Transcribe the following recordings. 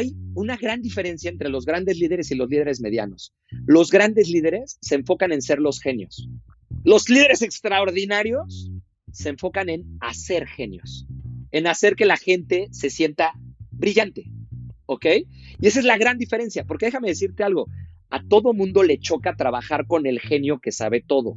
hay una gran diferencia entre los grandes líderes y los líderes medianos. Los grandes líderes se enfocan en ser los genios. Los líderes extraordinarios se enfocan en hacer genios, en hacer que la gente se sienta brillante, ¿ok? Y esa es la gran diferencia, porque déjame decirte algo, a todo mundo le choca trabajar con el genio que sabe todo.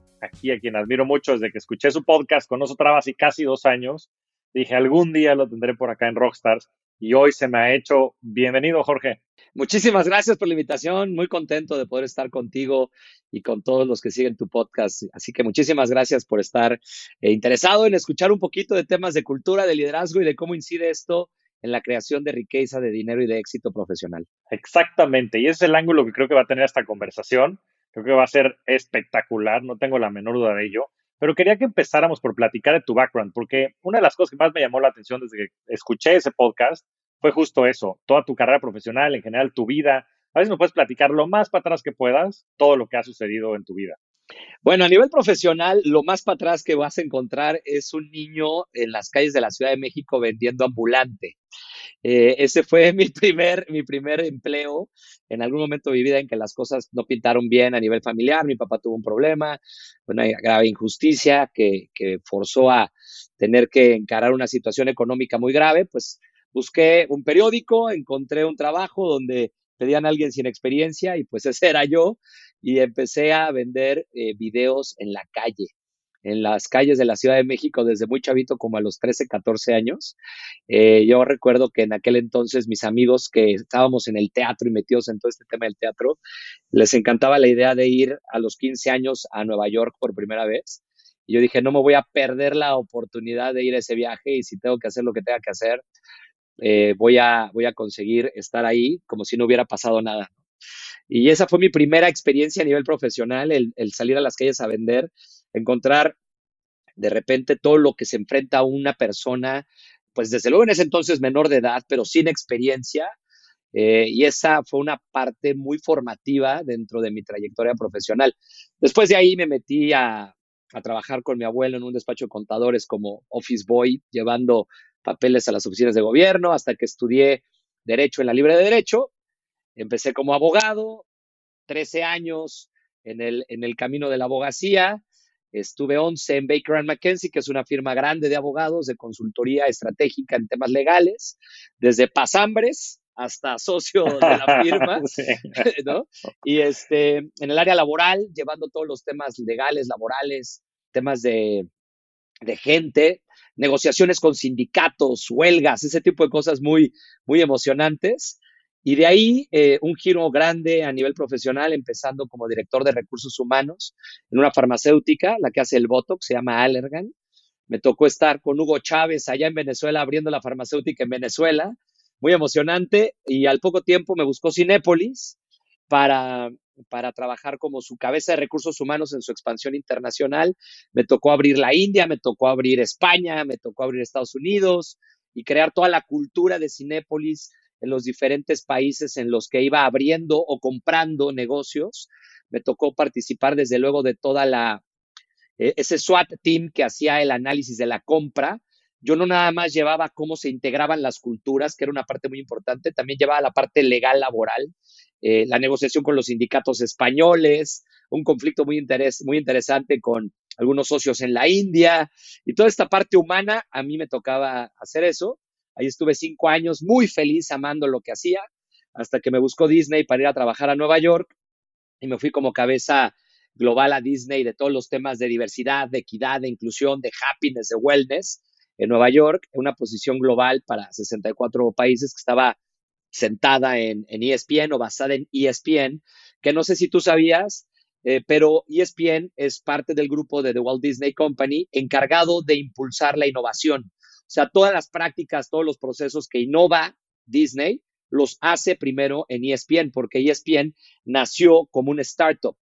aquí a quien admiro mucho desde que escuché su podcast con otra hace casi dos años. Dije, algún día lo tendré por acá en Rockstars y hoy se me ha hecho. Bienvenido, Jorge. Muchísimas gracias por la invitación. Muy contento de poder estar contigo y con todos los que siguen tu podcast. Así que muchísimas gracias por estar eh, interesado en escuchar un poquito de temas de cultura, de liderazgo y de cómo incide esto en la creación de riqueza, de dinero y de éxito profesional. Exactamente. Y ese es el ángulo que creo que va a tener esta conversación. Creo que va a ser espectacular, no tengo la menor duda de ello. Pero quería que empezáramos por platicar de tu background, porque una de las cosas que más me llamó la atención desde que escuché ese podcast fue justo eso, toda tu carrera profesional, en general tu vida. A veces me puedes platicar lo más para atrás que puedas, todo lo que ha sucedido en tu vida. Bueno, a nivel profesional, lo más para atrás que vas a encontrar es un niño en las calles de la Ciudad de México vendiendo ambulante. Eh, ese fue mi primer, mi primer empleo en algún momento de mi vida en que las cosas no pintaron bien a nivel familiar. Mi papá tuvo un problema, una grave injusticia que, que forzó a tener que encarar una situación económica muy grave. Pues busqué un periódico, encontré un trabajo donde pedían a alguien sin experiencia y pues ese era yo y empecé a vender eh, videos en la calle, en las calles de la Ciudad de México desde muy chavito, como a los 13, 14 años. Eh, yo recuerdo que en aquel entonces mis amigos que estábamos en el teatro y metidos en todo este tema del teatro, les encantaba la idea de ir a los 15 años a Nueva York por primera vez. Y yo dije, no me voy a perder la oportunidad de ir a ese viaje y si tengo que hacer lo que tenga que hacer, eh, voy, a, voy a conseguir estar ahí como si no hubiera pasado nada. Y esa fue mi primera experiencia a nivel profesional, el, salir a las calles a vender, encontrar de repente todo lo que se enfrenta a una persona, pues desde luego en ese entonces menor de edad, pero sin experiencia. Eh, y esa fue una parte muy formativa dentro de mi trayectoria profesional. Después de ahí me metí a, a trabajar con mi abuelo en un despacho de contadores como office boy, llevando papeles a las oficinas de gobierno, hasta que estudié Derecho en la Libre de Derecho Empecé como abogado, 13 años en el, en el camino de la abogacía. Estuve 11 en Baker McKenzie, que es una firma grande de abogados de consultoría estratégica en temas legales, desde pasambres hasta socio de la firma, ¿no? Y este, en el área laboral, llevando todos los temas legales, laborales, temas de, de gente, negociaciones con sindicatos, huelgas, ese tipo de cosas muy, muy emocionantes. Y de ahí eh, un giro grande a nivel profesional, empezando como director de recursos humanos en una farmacéutica, la que hace el Botox, se llama Allergan. Me tocó estar con Hugo Chávez allá en Venezuela, abriendo la farmacéutica en Venezuela, muy emocionante. Y al poco tiempo me buscó Cinépolis para, para trabajar como su cabeza de recursos humanos en su expansión internacional. Me tocó abrir la India, me tocó abrir España, me tocó abrir Estados Unidos y crear toda la cultura de Cinépolis en los diferentes países en los que iba abriendo o comprando negocios. Me tocó participar desde luego de toda la, e, ese SWAT team que hacía el análisis de la compra. Yo no nada más llevaba cómo se integraban las culturas, que era una parte muy importante, también llevaba la parte legal laboral, eh, la negociación con los sindicatos españoles, un conflicto muy, muy interesante con algunos socios en la India y toda esta parte humana, a mí me tocaba hacer eso. Ahí estuve cinco años muy feliz amando lo que hacía, hasta que me buscó Disney para ir a trabajar a Nueva York y me fui como cabeza global a Disney de todos los temas de diversidad, de equidad, de inclusión, de happiness, de wellness en Nueva York, en una posición global para 64 países que estaba sentada en, ESPN o basada en ESPN, que no sé si tú sabías, eh, pero ESPN es parte del grupo de The Walt Disney Company encargado de impulsar la innovación. Sea, todas las prácticas, todos los procesos que innova Disney, los hace primero en ESPN, porque ESPN nació como un startup.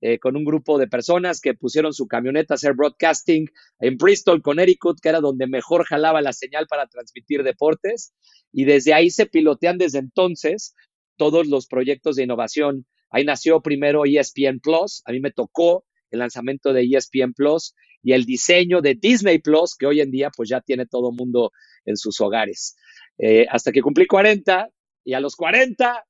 Eh, con un grupo de personas que pusieron su camioneta a hacer broadcasting en Bristol, Connecticut, que era donde mejor jalaba la señal para transmitir deportes. Y desde ahí se pilotean desde entonces todos los proyectos de innovación. Ahí nació primero ESPN Plus. A mí me tocó el lanzamiento de ESPN Plus y el diseño de Disney Plus, que hoy en día pues ya tiene todo mundo en sus hogares. Eh, hasta que cumplí 40 y a los 40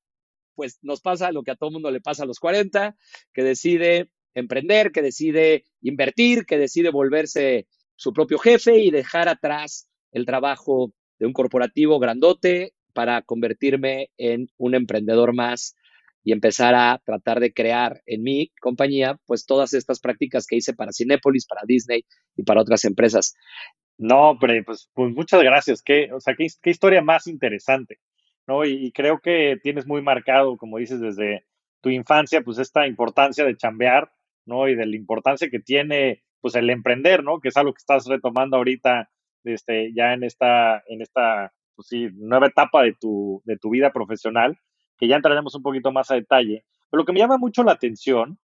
pues nos pasa lo que a todo mundo le pasa a los 40, que decide emprender, que decide invertir, que decide volverse su propio jefe y dejar atrás el trabajo de un corporativo grandote para convertirme en un emprendedor más y empezar a tratar de crear en mi compañía, pues todas estas prácticas que hice para Cinepolis, para Disney y para otras empresas. No, hombre, pues, pues muchas gracias. Qué, o sea, qué, historia más interesante. ¿no? Y, creo que tienes muy marcado, como dices, desde tu infancia, pues esta importancia de chambear, ¿no? Y de la importancia que tiene, pues el emprender, ¿no? Que es algo que estás retomando ahorita, este, ya en esta, en esta, pues nueva etapa de tu, de tu vida profesional, que ya entraremos un poquito más a detalle. Pero lo que me llama mucho la atención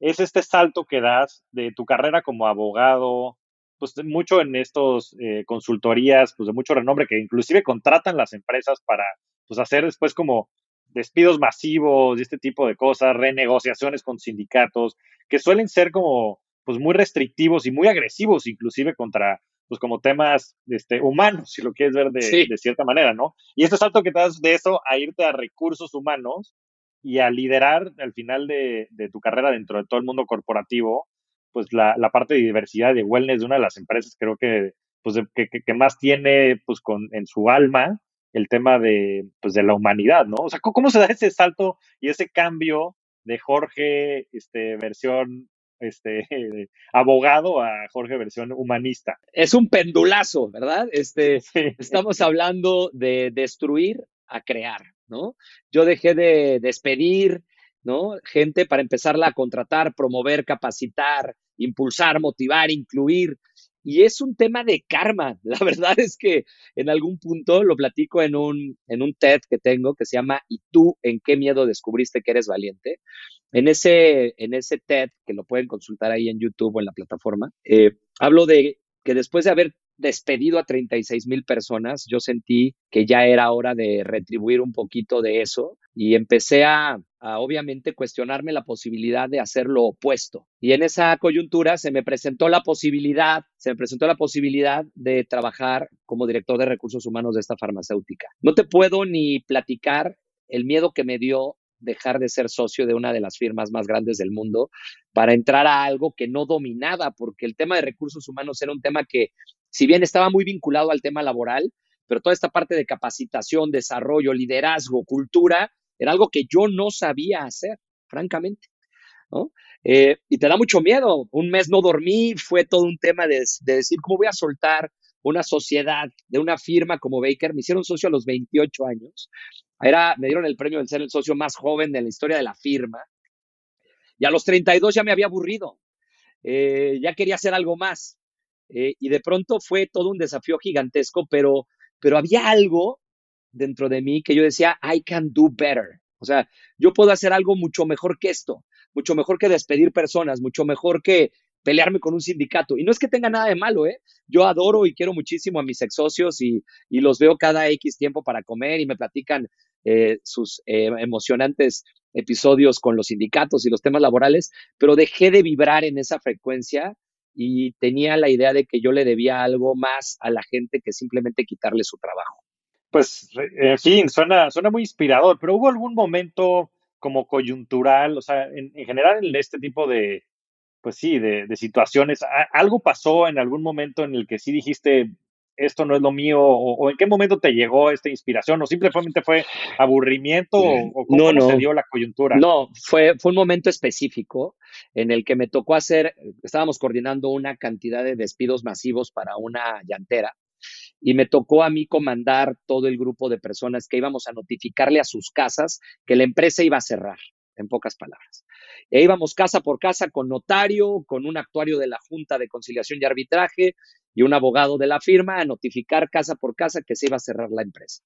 es este salto que das de tu carrera como abogado, pues mucho en estos eh, consultorías, pues de mucho renombre, que inclusive contratan las empresas para pues hacer después como despidos masivos y este tipo de cosas, renegociaciones con sindicatos, que suelen ser como pues muy restrictivos y muy agresivos inclusive contra pues como temas este, humanos, si lo quieres ver de, de cierta manera, ¿no? Y este salto que te das de eso a irte a recursos humanos y a liderar al final de, de tu carrera dentro de todo el mundo corporativo, pues la, la, parte de diversidad de wellness de una de las empresas creo que pues que, que, más tiene pues con en su alma el tema de, pues, de la humanidad, ¿no? O sea, ¿cómo se da ese salto y ese cambio de Jorge, este, versión este, abogado a Jorge versión humanista. Es un pendulazo, ¿verdad? Este, Estamos hablando de destruir a crear, ¿no? Yo dejé de despedir, ¿no? Gente para empezarla a contratar, promover, capacitar, impulsar, motivar, incluir. Y es un tema de karma. La verdad es que en algún punto lo platico en un, en un TED que tengo que se llama ¿Y tú en qué miedo descubriste que eres valiente? En ese, en ese TED, que lo pueden consultar ahí en YouTube o en la plataforma, eh, hablo de que después de haber despedido a 36 mil personas, yo sentí que ya era hora de retribuir un poquito de eso y empecé a, obviamente cuestionarme la posibilidad de hacer lo opuesto. Y en esa coyuntura se me presentó la posibilidad, se me presentó la posibilidad de trabajar como director de recursos humanos de esta farmacéutica. No te puedo ni platicar el miedo que me dio dejar de ser socio de una de las firmas más grandes del mundo para entrar a algo que no dominaba, porque el tema de recursos humanos era un tema que, si bien estaba muy vinculado al tema laboral, pero toda esta parte de capacitación, desarrollo, liderazgo, cultura, era algo que yo no sabía hacer, francamente. Eh, y te da mucho miedo. Un mes no dormí, fue todo un tema de, de, decir, ¿cómo voy a soltar una sociedad de una firma como Baker? Me hicieron socio a los 28 años me dieron el premio de ser el socio más joven de la historia de la firma. Y a los 32 ya me había aburrido. Eh, ya quería hacer algo más. Eh, y de pronto fue todo un desafío gigantesco, pero, pero había algo dentro de mí que yo decía, I can do better. O sea, yo puedo hacer algo mucho mejor que esto, mucho mejor que despedir personas, mucho mejor que pelearme con un sindicato. Y no es que tenga nada de malo, ¿eh? Yo adoro y quiero muchísimo a mis ex socios y, y los veo cada X tiempo para comer y me platican eh, sus eh, emocionantes episodios con los sindicatos y los temas laborales, pero dejé de vibrar en esa frecuencia y tenía la idea de que yo le debía algo más a la gente que simplemente quitarle su trabajo. Pues, en fin, suena, suena muy inspirador, pero hubo algún momento como coyuntural, o sea, en, general en este tipo de, pues sí, de, de situaciones, ¿algo pasó en algún momento en el que sí dijiste, esto no es lo mío, o, en qué momento te llegó esta inspiración, o simplemente fue aburrimiento, o, cómo no, se dio la coyuntura. No, fue, fue un momento específico en el que me tocó hacer, estábamos coordinando una cantidad de despidos masivos para una llantera, y me tocó a mí comandar todo el grupo de personas que íbamos a notificarle a sus casas que la empresa iba a cerrar, en pocas palabras. E íbamos casa por casa con notario, con un actuario de la Junta de Conciliación y Arbitraje, y un abogado de la firma a notificar casa por casa que se iba a cerrar la empresa.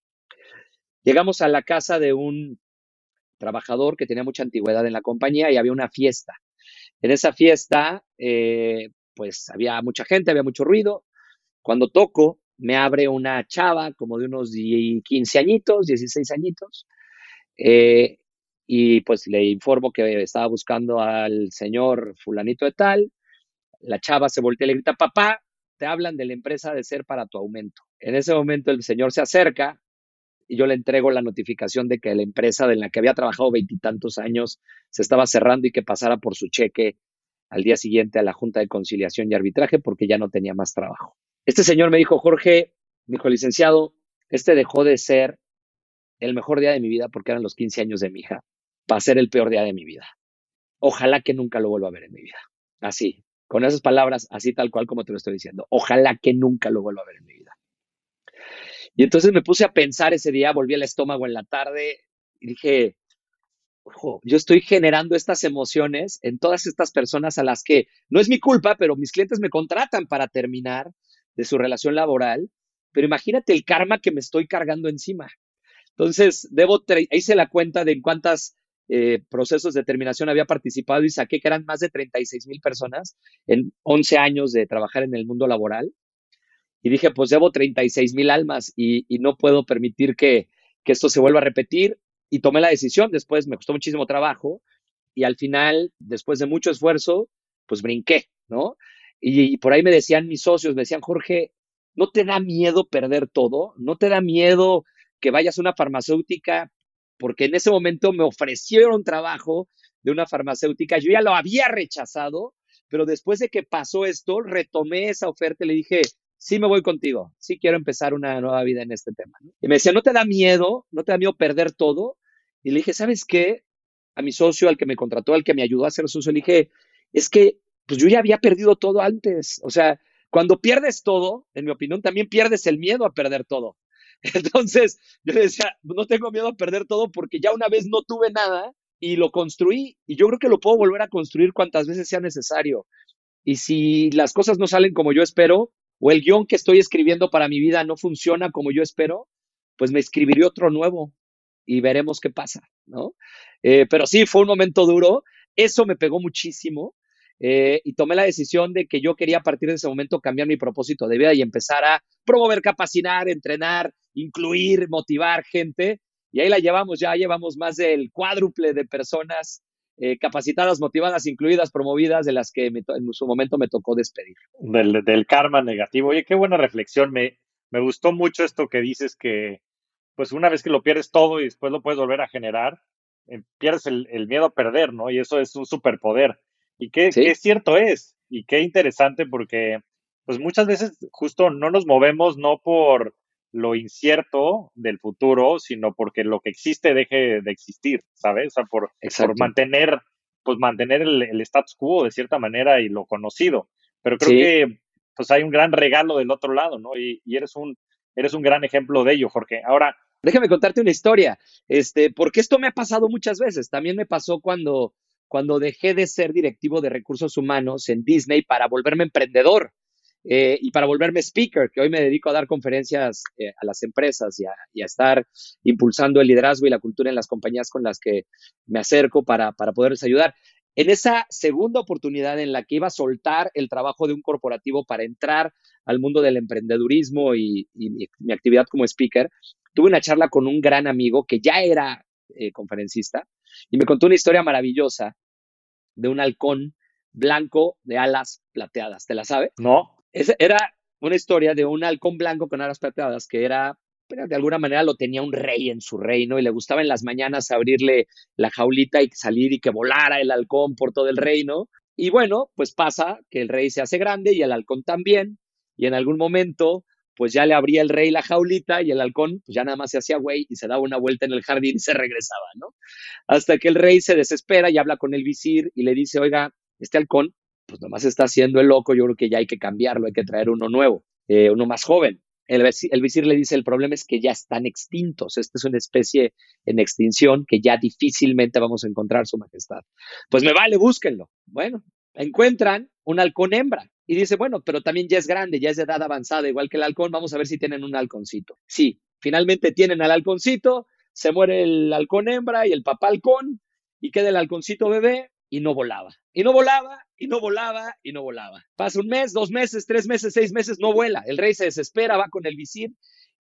Llegamos a la casa de un trabajador que tenía mucha antigüedad en la compañía y había una fiesta. En esa fiesta, eh, pues había mucha gente, había mucho ruido. Cuando toco, me abre una chava como de unos 15 añitos, 16 añitos, eh, y pues le informo que estaba buscando al señor fulanito de tal. La chava se voltea y le grita, papá, te hablan de la empresa de ser para tu aumento. En ese momento el señor se acerca y yo le entrego la notificación de que la empresa de la que había trabajado veintitantos años se estaba cerrando y que pasara por su cheque al día siguiente a la Junta de Conciliación y Arbitraje porque ya no tenía más trabajo. Este señor me dijo, Jorge, me dijo, licenciado, este dejó de ser el mejor día de mi vida porque eran los 15 años de mi hija, para ser el peor día de mi vida. Ojalá que nunca lo vuelva a ver en mi vida. Así, con esas palabras, así tal cual como te lo estoy diciendo. Ojalá que nunca lo vuelva a ver en mi vida. Y entonces me puse a pensar ese día, volví al estómago en la tarde y dije, ojo, yo estoy generando estas emociones en todas estas personas a las que no es mi culpa, pero mis clientes me contratan para terminar de su relación laboral. Pero imagínate el karma que me estoy cargando encima. Entonces, debo, hice la cuenta de en cuántos eh, procesos de terminación había participado y saqué que eran más de 36 mil personas en 11 años de trabajar en el mundo laboral y dije, pues debo 36 mil almas y, no puedo permitir que, esto se vuelva a repetir. Y tomé la decisión, después me costó muchísimo trabajo y al final, después de mucho esfuerzo, pues brinqué, ¿no? Y, por ahí me decían mis socios, me decían, Jorge, ¿no te da miedo perder todo? ¿No te da miedo que vayas a una farmacéutica? Porque en ese momento me ofrecieron trabajo de una farmacéutica, yo ya lo había rechazado, pero después de que pasó esto, retomé esa oferta y le dije, sí me voy contigo, sí quiero empezar una nueva vida en este tema. Y me decía, ¿no te da miedo? ¿No te da miedo perder todo? Y le dije, ¿sabes qué? A mi socio, al que me contrató, al que me ayudó a ser socio, le dije, es que pues yo ya había perdido todo antes. O sea, cuando pierdes todo, en mi opinión, también pierdes el miedo a perder todo. Entonces, yo decía, no tengo miedo a perder todo porque ya una vez no tuve nada y lo construí y yo creo que lo puedo volver a construir cuantas veces sea necesario. Y si las cosas no salen como yo espero, o el guion que estoy escribiendo para mi vida no funciona como yo espero, pues me escribiré otro nuevo y veremos qué pasa, ¿no? Eh, pero sí, fue un momento duro, eso me pegó muchísimo eh, y tomé la decisión de que yo quería a partir de ese momento cambiar mi propósito de vida y empezar a promover, capacitar, entrenar, incluir, motivar gente. Y ahí la llevamos, ya llevamos más del cuádruple de personas eh, capacitadas, motivadas, incluidas, promovidas, de las que en su momento me tocó despedir. Del, karma negativo. Oye, qué buena reflexión. Me, me gustó mucho esto que dices que, pues una vez que lo pierdes todo y después lo puedes volver a generar, eh, pierdes el, miedo a perder, ¿no? Y eso es un superpoder. Y qué, qué cierto es. Y qué interesante porque, pues muchas veces justo no nos movemos no por lo incierto del futuro, sino porque lo que existe deje de existir, ¿sabes? O sea, por, por mantener, pues mantener el, status quo de cierta manera y lo conocido. Pero creo que pues hay un gran regalo del otro lado, ¿no? Y, eres un eres un gran ejemplo de ello, Jorge. Ahora, déjame contarte una historia, este, porque esto me ha pasado muchas veces. También me pasó cuando cuando dejé de ser directivo de recursos humanos en Disney para volverme emprendedor. Eh, y para volverme speaker, que hoy me dedico a dar conferencias eh, a las empresas y a, estar impulsando el liderazgo y la cultura en las compañías con las que me acerco para, para poderles ayudar. En esa segunda oportunidad en la que iba a soltar el trabajo de un corporativo para entrar al mundo del emprendedurismo y, mi, actividad como speaker, tuve una charla con un gran amigo que ya era eh, conferencista y me contó una historia maravillosa de un halcón blanco de alas plateadas. ¿Te la sabe? No era una historia de un halcón blanco con alas plateadas que era, de alguna manera lo tenía un rey en su reino y le gustaba en las mañanas abrirle la jaulita y salir y que volara el halcón por todo el reino. Y bueno, pues pasa que el rey se hace grande y el halcón también. Y en algún momento, pues ya le abría el rey la jaulita y el halcón, pues ya nada más se hacía güey y se daba una vuelta en el jardín y se regresaba, ¿no? Hasta que el rey se desespera y habla con el visir y le dice, oiga, este halcón pues nomás está haciendo el loco, yo creo que ya hay que cambiarlo, hay que traer uno nuevo, eh, uno más joven. El, el, visir le dice, el problema es que ya están extintos, esta es una especie en extinción que ya difícilmente vamos a encontrar su majestad. Pues me vale, búsquenlo. Bueno, encuentran un halcón hembra. Y dice, bueno, pero también ya es grande, ya es de edad avanzada, igual que el halcón, vamos a ver si tienen un halconcito. Sí, finalmente tienen al halconcito, se muere el halcón hembra y el papá halcón, y queda el halconcito bebé y no volaba. Y no volaba, y no volaba, y no volaba. Pasa un mes, dos meses, tres meses, seis meses, no vuela. El rey se desespera, va con el visir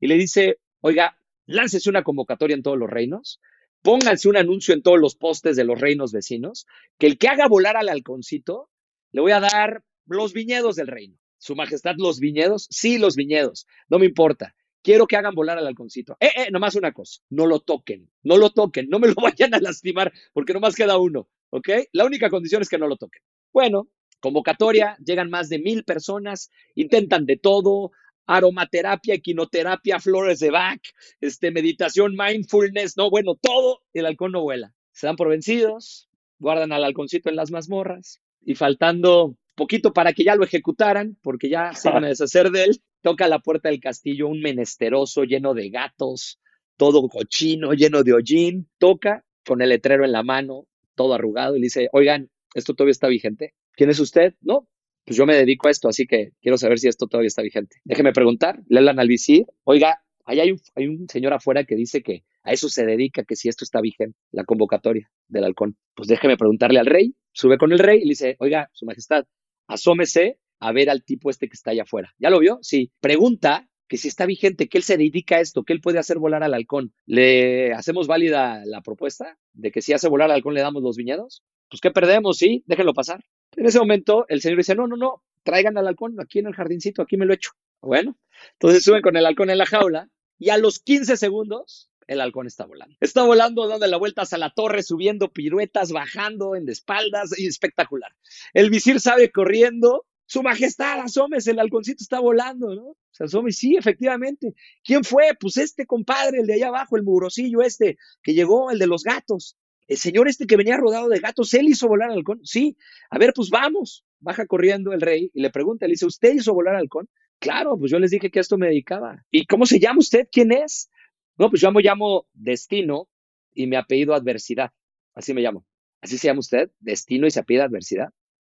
y le dice, oiga, láncese una convocatoria en todos los reinos, pónganse un anuncio en todos los postes de los reinos vecinos, que el que haga volar al halconcito, le voy a dar los viñedos del reino. Su majestad, los viñedos, sí, los viñedos, no me importa. Quiero que hagan volar al halconcito. Eh, eh, nomás una cosa, no lo toquen, no lo toquen, no me lo vayan a lastimar, porque nomás queda uno, ¿ok? La única condición es que no lo toquen. Bueno, convocatoria, llegan más de mil personas, intentan de todo, aromaterapia, equinoterapia, flores de Bach, este, meditación, mindfulness, no, bueno, todo, el halcón no vuela. Se dan por vencidos, guardan al halconcito en las mazmorras y faltando poquito para que ya lo ejecutaran, porque ya se van a deshacer de él, toca la puerta del castillo un menesteroso lleno de gatos, todo cochino, lleno de hollín, toca con el letrero en la mano, todo arrugado, y le dice, oigan, ¿esto todavía está vigente? ¿Quién es usted? No, pues yo me dedico a esto, así que quiero saber si esto todavía está vigente. Déjeme preguntar, le hablan al visir, oiga, ahí hay un, hay un señor afuera que dice que a eso se dedica, que si esto está vigente, la convocatoria del halcón. Pues déjeme preguntarle al rey, sube con el rey y le dice, oiga, su majestad, asómese a ver al tipo este que está allá afuera. ¿Ya lo vio? Sí. Pregunta que si está vigente, que él se dedica a esto, que él puede hacer volar al halcón. ¿Le hacemos válida la propuesta de que si hace volar al halcón le damos los viñedos? Pues ¿qué perdemos? Sí, déjenlo pasar. En ese momento el señor dice, no, no, no, traigan al halcón aquí en el jardincito, aquí me lo echo. Bueno, entonces suben con el halcón en la jaula y a los 15 segundos el halcón está volando. Está volando, dando la vuelta hacia la torre, subiendo piruetas, bajando en espaldas, y espectacular. El visir sabe corriendo, su majestad, asómese, el halconcito está volando, ¿no? Se asome, sí, efectivamente. ¿Quién fue? Pues este compadre, el de allá abajo, el mugrosillo este, que llegó, el de los gatos el señor este que venía rodado de gatos, él hizo volar al halcón. Sí, a ver, pues vamos. Baja corriendo el rey y le pregunta, le dice, ¿usted hizo volar al halcón? Claro, pues yo les dije que a esto me dedicaba. ¿Y cómo se llama usted? ¿Quién es? No, pues yo me llamo Destino y me apellido Adversidad. Así me llamo. ¿Así se llama usted? Destino y se apellida Adversidad.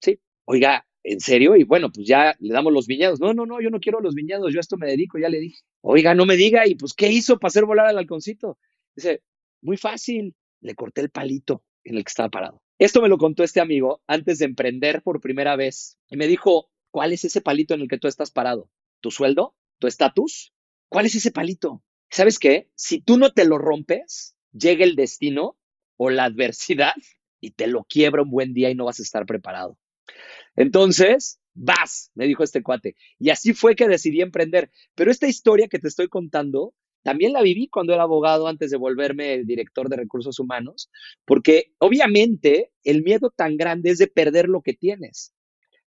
Sí. Oiga, ¿en serio? Y bueno, pues ya le damos los viñedos. No, no, no, yo no quiero los viñedos, yo a esto me dedico, ya le dije. Oiga, no me diga, ¿y pues qué hizo para hacer volar al halconcito? Dice, muy fácil le corté el palito en el que estaba parado. Esto me lo contó este amigo antes de emprender por primera vez y me dijo, ¿cuál es ese palito en el que tú estás parado? ¿Tu sueldo? ¿Tu estatus? ¿Cuál es ese palito? ¿Sabes qué? Si tú no te lo rompes, llega el destino o la adversidad y te lo quiebra un buen día y no vas a estar preparado. Entonces, vas, me dijo este cuate. Y así fue que decidí emprender. Pero esta historia que te estoy contando también la viví cuando era abogado antes de volverme director de recursos humanos, porque obviamente el miedo tan grande es de perder lo que tienes.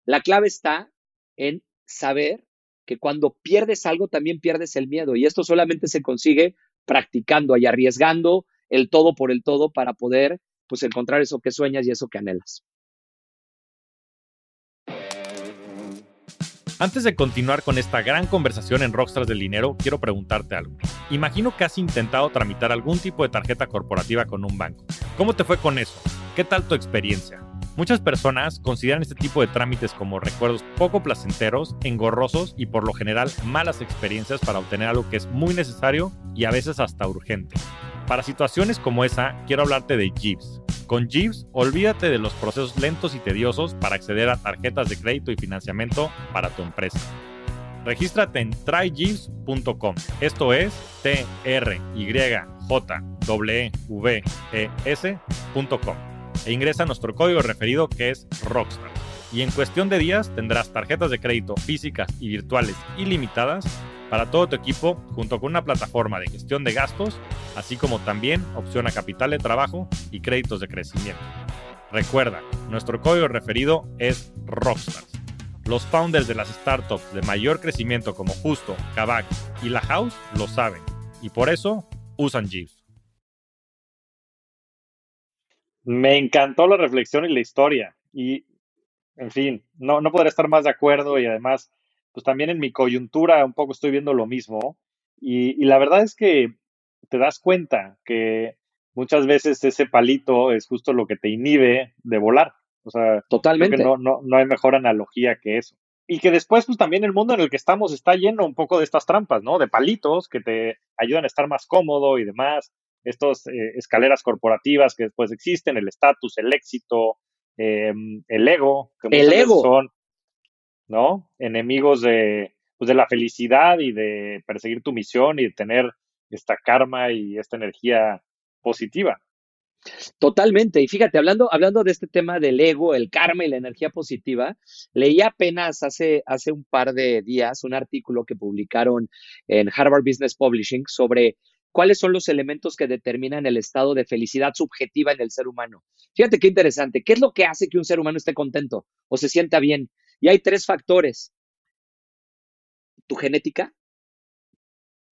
La clave está en saber que cuando pierdes algo también pierdes el miedo y esto solamente se consigue practicando y arriesgando el todo por el todo para poder pues encontrar eso que sueñas y eso que anhelas. Antes de continuar con esta gran conversación en Rockstars del Dinero, quiero preguntarte algo. Imagino que has intentado tramitar algún tipo de tarjeta corporativa con un banco. ¿Cómo te fue con eso? ¿Qué tal tu experiencia? Muchas personas consideran este tipo de trámites como recuerdos poco placenteros, engorrosos y por lo general malas experiencias para obtener algo que es muy necesario y a veces hasta urgente. Para situaciones como esa, quiero hablarte de Jeeves. Con Jeeves, olvídate de los procesos lentos y tediosos para acceder a tarjetas de crédito y financiamiento para tu empresa. Regístrate en tryjeeves.com. Esto es T R Y J W E S.com. E ingresa nuestro código referido que es Rockstar. Y en cuestión de días tendrás tarjetas de crédito físicas y virtuales ilimitadas para todo tu equipo junto con una plataforma de gestión de gastos, así como también opción a capital de trabajo y créditos de crecimiento. Recuerda, nuestro código referido es Rockstars. Los founders de las startups de mayor crecimiento como Justo, Kavak y La House lo saben y por eso usan Jeeves. Me encantó la reflexión y la historia y, en fin, no, no podría estar más de acuerdo y además pues también en mi coyuntura un poco estoy viendo lo mismo. Y, la verdad es que te das cuenta que muchas veces ese palito es justo lo que te inhibe de volar. O sea, totalmente. no, no, no hay mejor analogía que eso. Y que después, pues también el mundo en el que estamos está lleno un poco de estas trampas, ¿no? De palitos que te ayudan a estar más cómodo y demás. Estas eh, escaleras corporativas que después existen, el estatus, el éxito, em, el ego, que el ego. son, ¿no? Enemigos de, pues, de la felicidad y de perseguir tu misión y de tener esta karma y esta energía positiva. Totalmente. Y fíjate, hablando, hablando de este tema del ego, el karma y la energía positiva, leí apenas hace, hace un par de días un artículo que publicaron en Harvard Business Publishing sobre cuáles son los elementos que determinan el estado de felicidad subjetiva en el ser humano. Fíjate qué interesante. ¿Qué es lo que hace que un ser humano esté contento o se sienta bien? Y hay tres factores. Tu genética,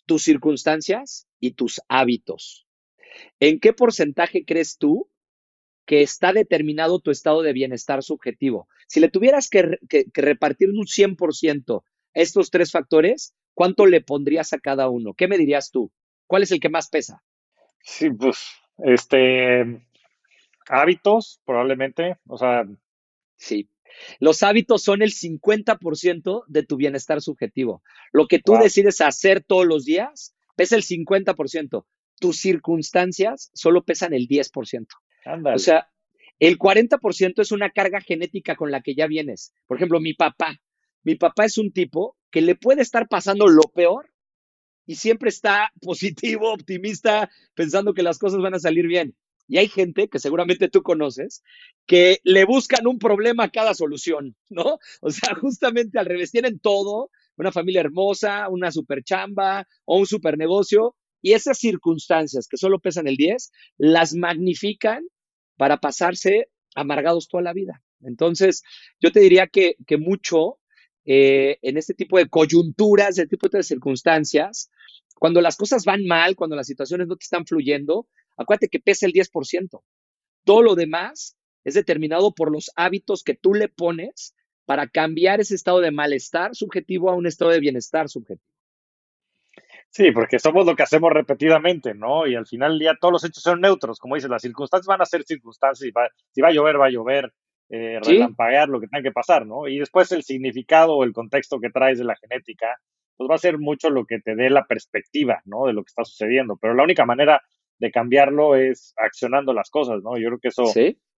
tus circunstancias y tus hábitos. ¿En qué porcentaje crees tú que está determinado tu estado de bienestar subjetivo? Si le tuvieras que, repartir un 100% estos tres factores, ¿cuánto le pondrías a cada uno? ¿Qué me dirías tú? ¿Cuál es el que más pesa? Sí, pues, este, hábitos, probablemente, o sea. Sí. Los hábitos son el 50% de tu bienestar subjetivo. Lo que tú decides hacer todos los días pesa el 50%. Tus circunstancias solo pesan el 10%. O sea, el 40% es una carga genética con la que ya vienes. Por ejemplo, mi papá. Mi papá es un tipo que le puede estar pasando lo peor y siempre está positivo, optimista, pensando que las cosas van a salir bien. Y hay gente que seguramente tú conoces que le buscan un problema a cada solución, ¿no? O sea, justamente al revés, tienen todo, una familia hermosa, una super chamba o un super negocio, y esas circunstancias que solo pesan el 10, las magnifican para pasarse amargados toda la vida. Entonces, yo te diría que, que mucho eh, en este tipo de coyunturas, este tipo de circunstancias, cuando las cosas van mal, cuando las situaciones no te están fluyendo, acuérdate que pesa el 10%. Todo lo demás es determinado por los hábitos que tú le pones para cambiar ese estado de malestar subjetivo a un estado de bienestar subjetivo. Sí, porque somos lo que hacemos repetidamente, ¿no? Y al final del día todos los hechos son neutros, como dices, las circunstancias van a ser circunstancias, y si va a llover, va a llover, eh, relampaguear lo que tenga que pasar, ¿no? Y después el significado o el contexto que traes de la genética, pues va a ser mucho lo que te dé la perspectiva, ¿no? De lo que está sucediendo. Pero la única manera de cambiarlo es accionando las cosas, ¿no? Yo creo que eso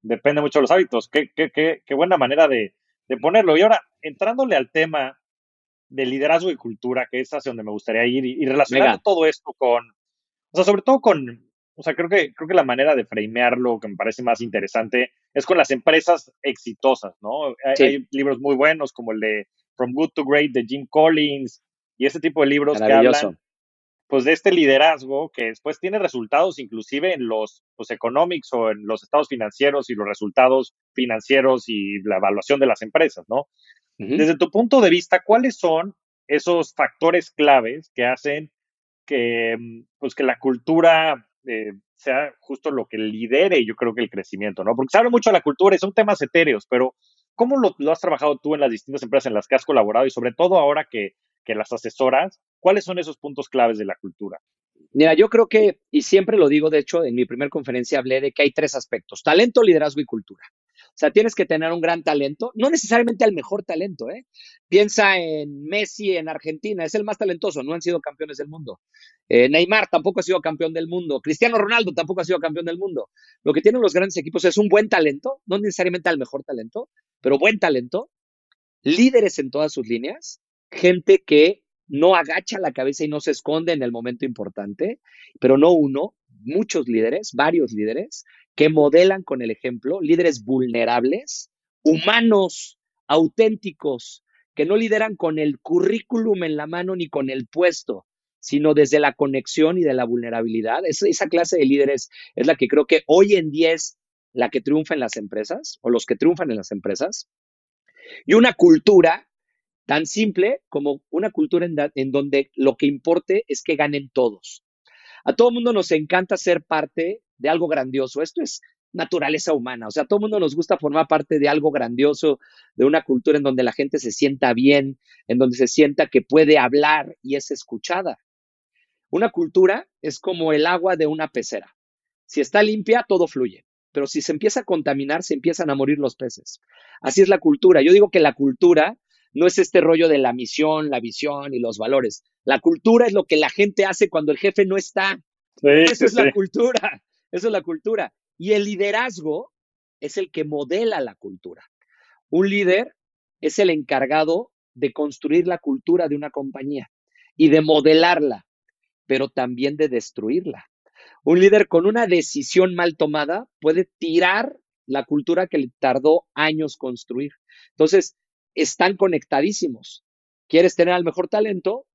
depende mucho de los hábitos. Qué, qué, qué, qué buena manera de, de, ponerlo. Y ahora, entrándole al tema de liderazgo y cultura, que es hacia donde me gustaría ir, y, relacionando todo esto con, o sea, sobre todo con, o sea, creo que, creo que la manera de framearlo que me parece más interesante es con las empresas exitosas, ¿no? Hay, libros muy buenos como el de From Good to Great de Jim Collins y este tipo de libros que hablan pues de este liderazgo que después tiene resultados inclusive en los pues, economics o en los estados financieros y los resultados financieros y la evaluación de las empresas, ¿no? Desde tu punto de vista, ¿cuáles son esos factores claves que hacen que, mm, pues, que la cultura eh, sea justo lo que lidere, yo creo que el crecimiento, ¿no? Porque se habla mucho de la cultura y son temas etéreos, pero ¿cómo lo, lo, has trabajado tú en las distintas empresas en las que has colaborado y sobre todo ahora que que las asesoras, ¿cuáles son esos puntos claves de la cultura? Mira, yo creo que, y siempre lo digo, de hecho, en mi primera conferencia hablé de que hay tres aspectos, talento, liderazgo y cultura. O sea, tienes que tener un gran talento, no necesariamente el mejor talento, ¿eh? Piensa en Messi en Argentina, es el más talentoso, no han sido campeones del mundo. Eh, Neymar tampoco ha sido campeón del mundo, Cristiano Ronaldo tampoco ha sido campeón del mundo. Lo que tienen los grandes equipos es un buen talento, no necesariamente el mejor talento, pero buen talento, líderes en todas sus líneas gente que no agacha la cabeza y no se esconde en el momento importante, pero no uno, muchos líderes, varios líderes, que modelan con el ejemplo, líderes vulnerables, humanos, auténticos, que no lideran con el currículum en la mano ni con el puesto, sino desde la conexión y de la vulnerabilidad. Esa, clase de líderes es la que creo que hoy en día es la que triunfa en las empresas o los que triunfan en las empresas. Y una cultura Tan simple como una cultura en, donde lo que importe es que ganen todos. A todo mundo nos encanta ser parte de algo grandioso. Esto es naturaleza humana. O sea, a todo mundo nos gusta formar parte de algo grandioso, de una cultura en donde la gente se sienta bien, en donde se sienta que puede hablar y es escuchada. Una cultura es como el agua de una pecera. Si está limpia, todo fluye. pero si se empieza a contaminar, se empiezan a morir los peces. Así es la cultura. Yo digo que la cultura no es este rollo de la misión, la visión y los valores. La cultura es lo que la gente hace cuando el jefe no está. Eso es la cultura. Eso es la cultura. Y el liderazgo es el que modela la cultura. Un líder es el encargado de construir la cultura de una compañía y de modelarla, pero también de destruirla. Un líder con una decisión mal tomada puede tirar la cultura que le tardó años construir. Entonces, están conectadísimos. ¿Quieres tener al mejor talento?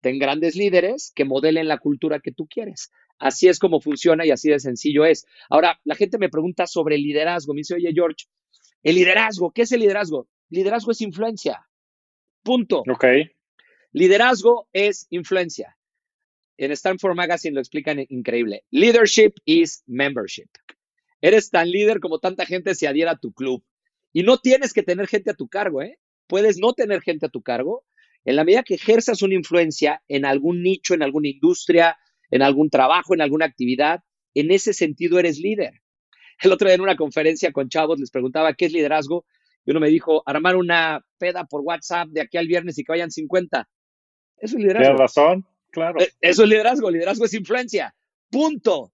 Ten grandes líderes que modelen la cultura que tú quieres. Así es como funciona y así de sencillo es. Ahora, la gente me pregunta sobre el liderazgo. Me dice, oye, George, el liderazgo, ¿qué es el liderazgo? Liderazgo es influencia. Punto. Ok. Liderazgo es influencia. En Stanford Magazine lo explican increíble. Leadership is membership. Eres tan líder como tanta gente se adhiera a tu club. Y no tienes que tener gente a tu cargo, ¿eh? Puedes no tener gente a tu cargo. En la medida que ejerzas una influencia en algún nicho, en alguna industria, en algún trabajo, en alguna actividad, en ese sentido eres líder. El otro día en una conferencia con chavos les preguntaba qué es liderazgo y uno me dijo, armar una peda por WhatsApp de aquí al viernes y que vayan 50. Eso es liderazgo. Tienes razón, claro. Eh, eso es liderazgo. Liderazgo es influencia. Punto.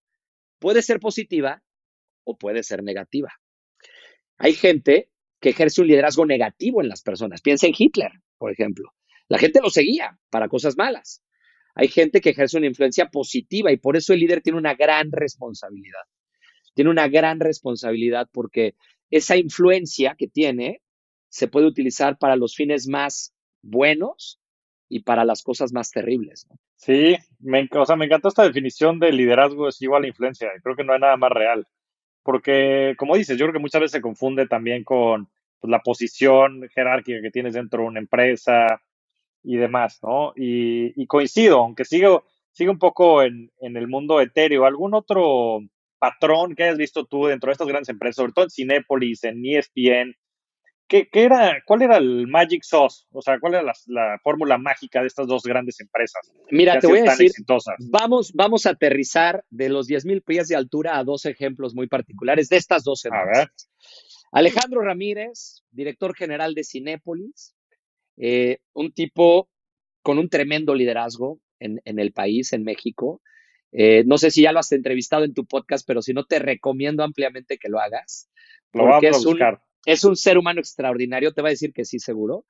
Puede ser positiva o puede ser negativa. Hay gente que ejerce un liderazgo negativo en las personas. Piensa en Hitler, por ejemplo. La gente lo seguía para cosas malas. Hay gente que ejerce una influencia positiva y por eso el líder tiene una gran responsabilidad. Tiene una gran responsabilidad porque esa influencia que tiene se puede utilizar para los fines más buenos y para las cosas más terribles. Sí, me, o sea, me encantó esta definición de liderazgo es igual a influencia. Creo que no hay nada más real. Porque, como dices, yo creo que muchas veces se confunde también con pues, la posición jerárquica que tienes dentro de una empresa y demás, ¿no? Y, coincido, aunque sigo, sigo un poco en, en el mundo etéreo. ¿Algún otro patrón que hayas visto tú dentro de estas grandes empresas, sobre todo en Cinépolis, en ESPN? ¿Qué, era, ¿Cuál era el magic sauce? O sea, ¿cuál era la, fórmula mágica de estas dos grandes empresas? Mira, te voy a decir, vamos, vamos a aterrizar de los 10.000 pies de altura a dos ejemplos muy particulares de estas dos empresas. Alejandro Ramírez, director general de Cinépolis, eh, un tipo con un tremendo liderazgo en, en el país, en México, eh, no sé si ya lo has entrevistado en tu podcast, pero si no, te recomiendo ampliamente que lo hagas. Lo vamos a buscar. Un, es un ser humano extraordinario, te va a decir que sí, seguro.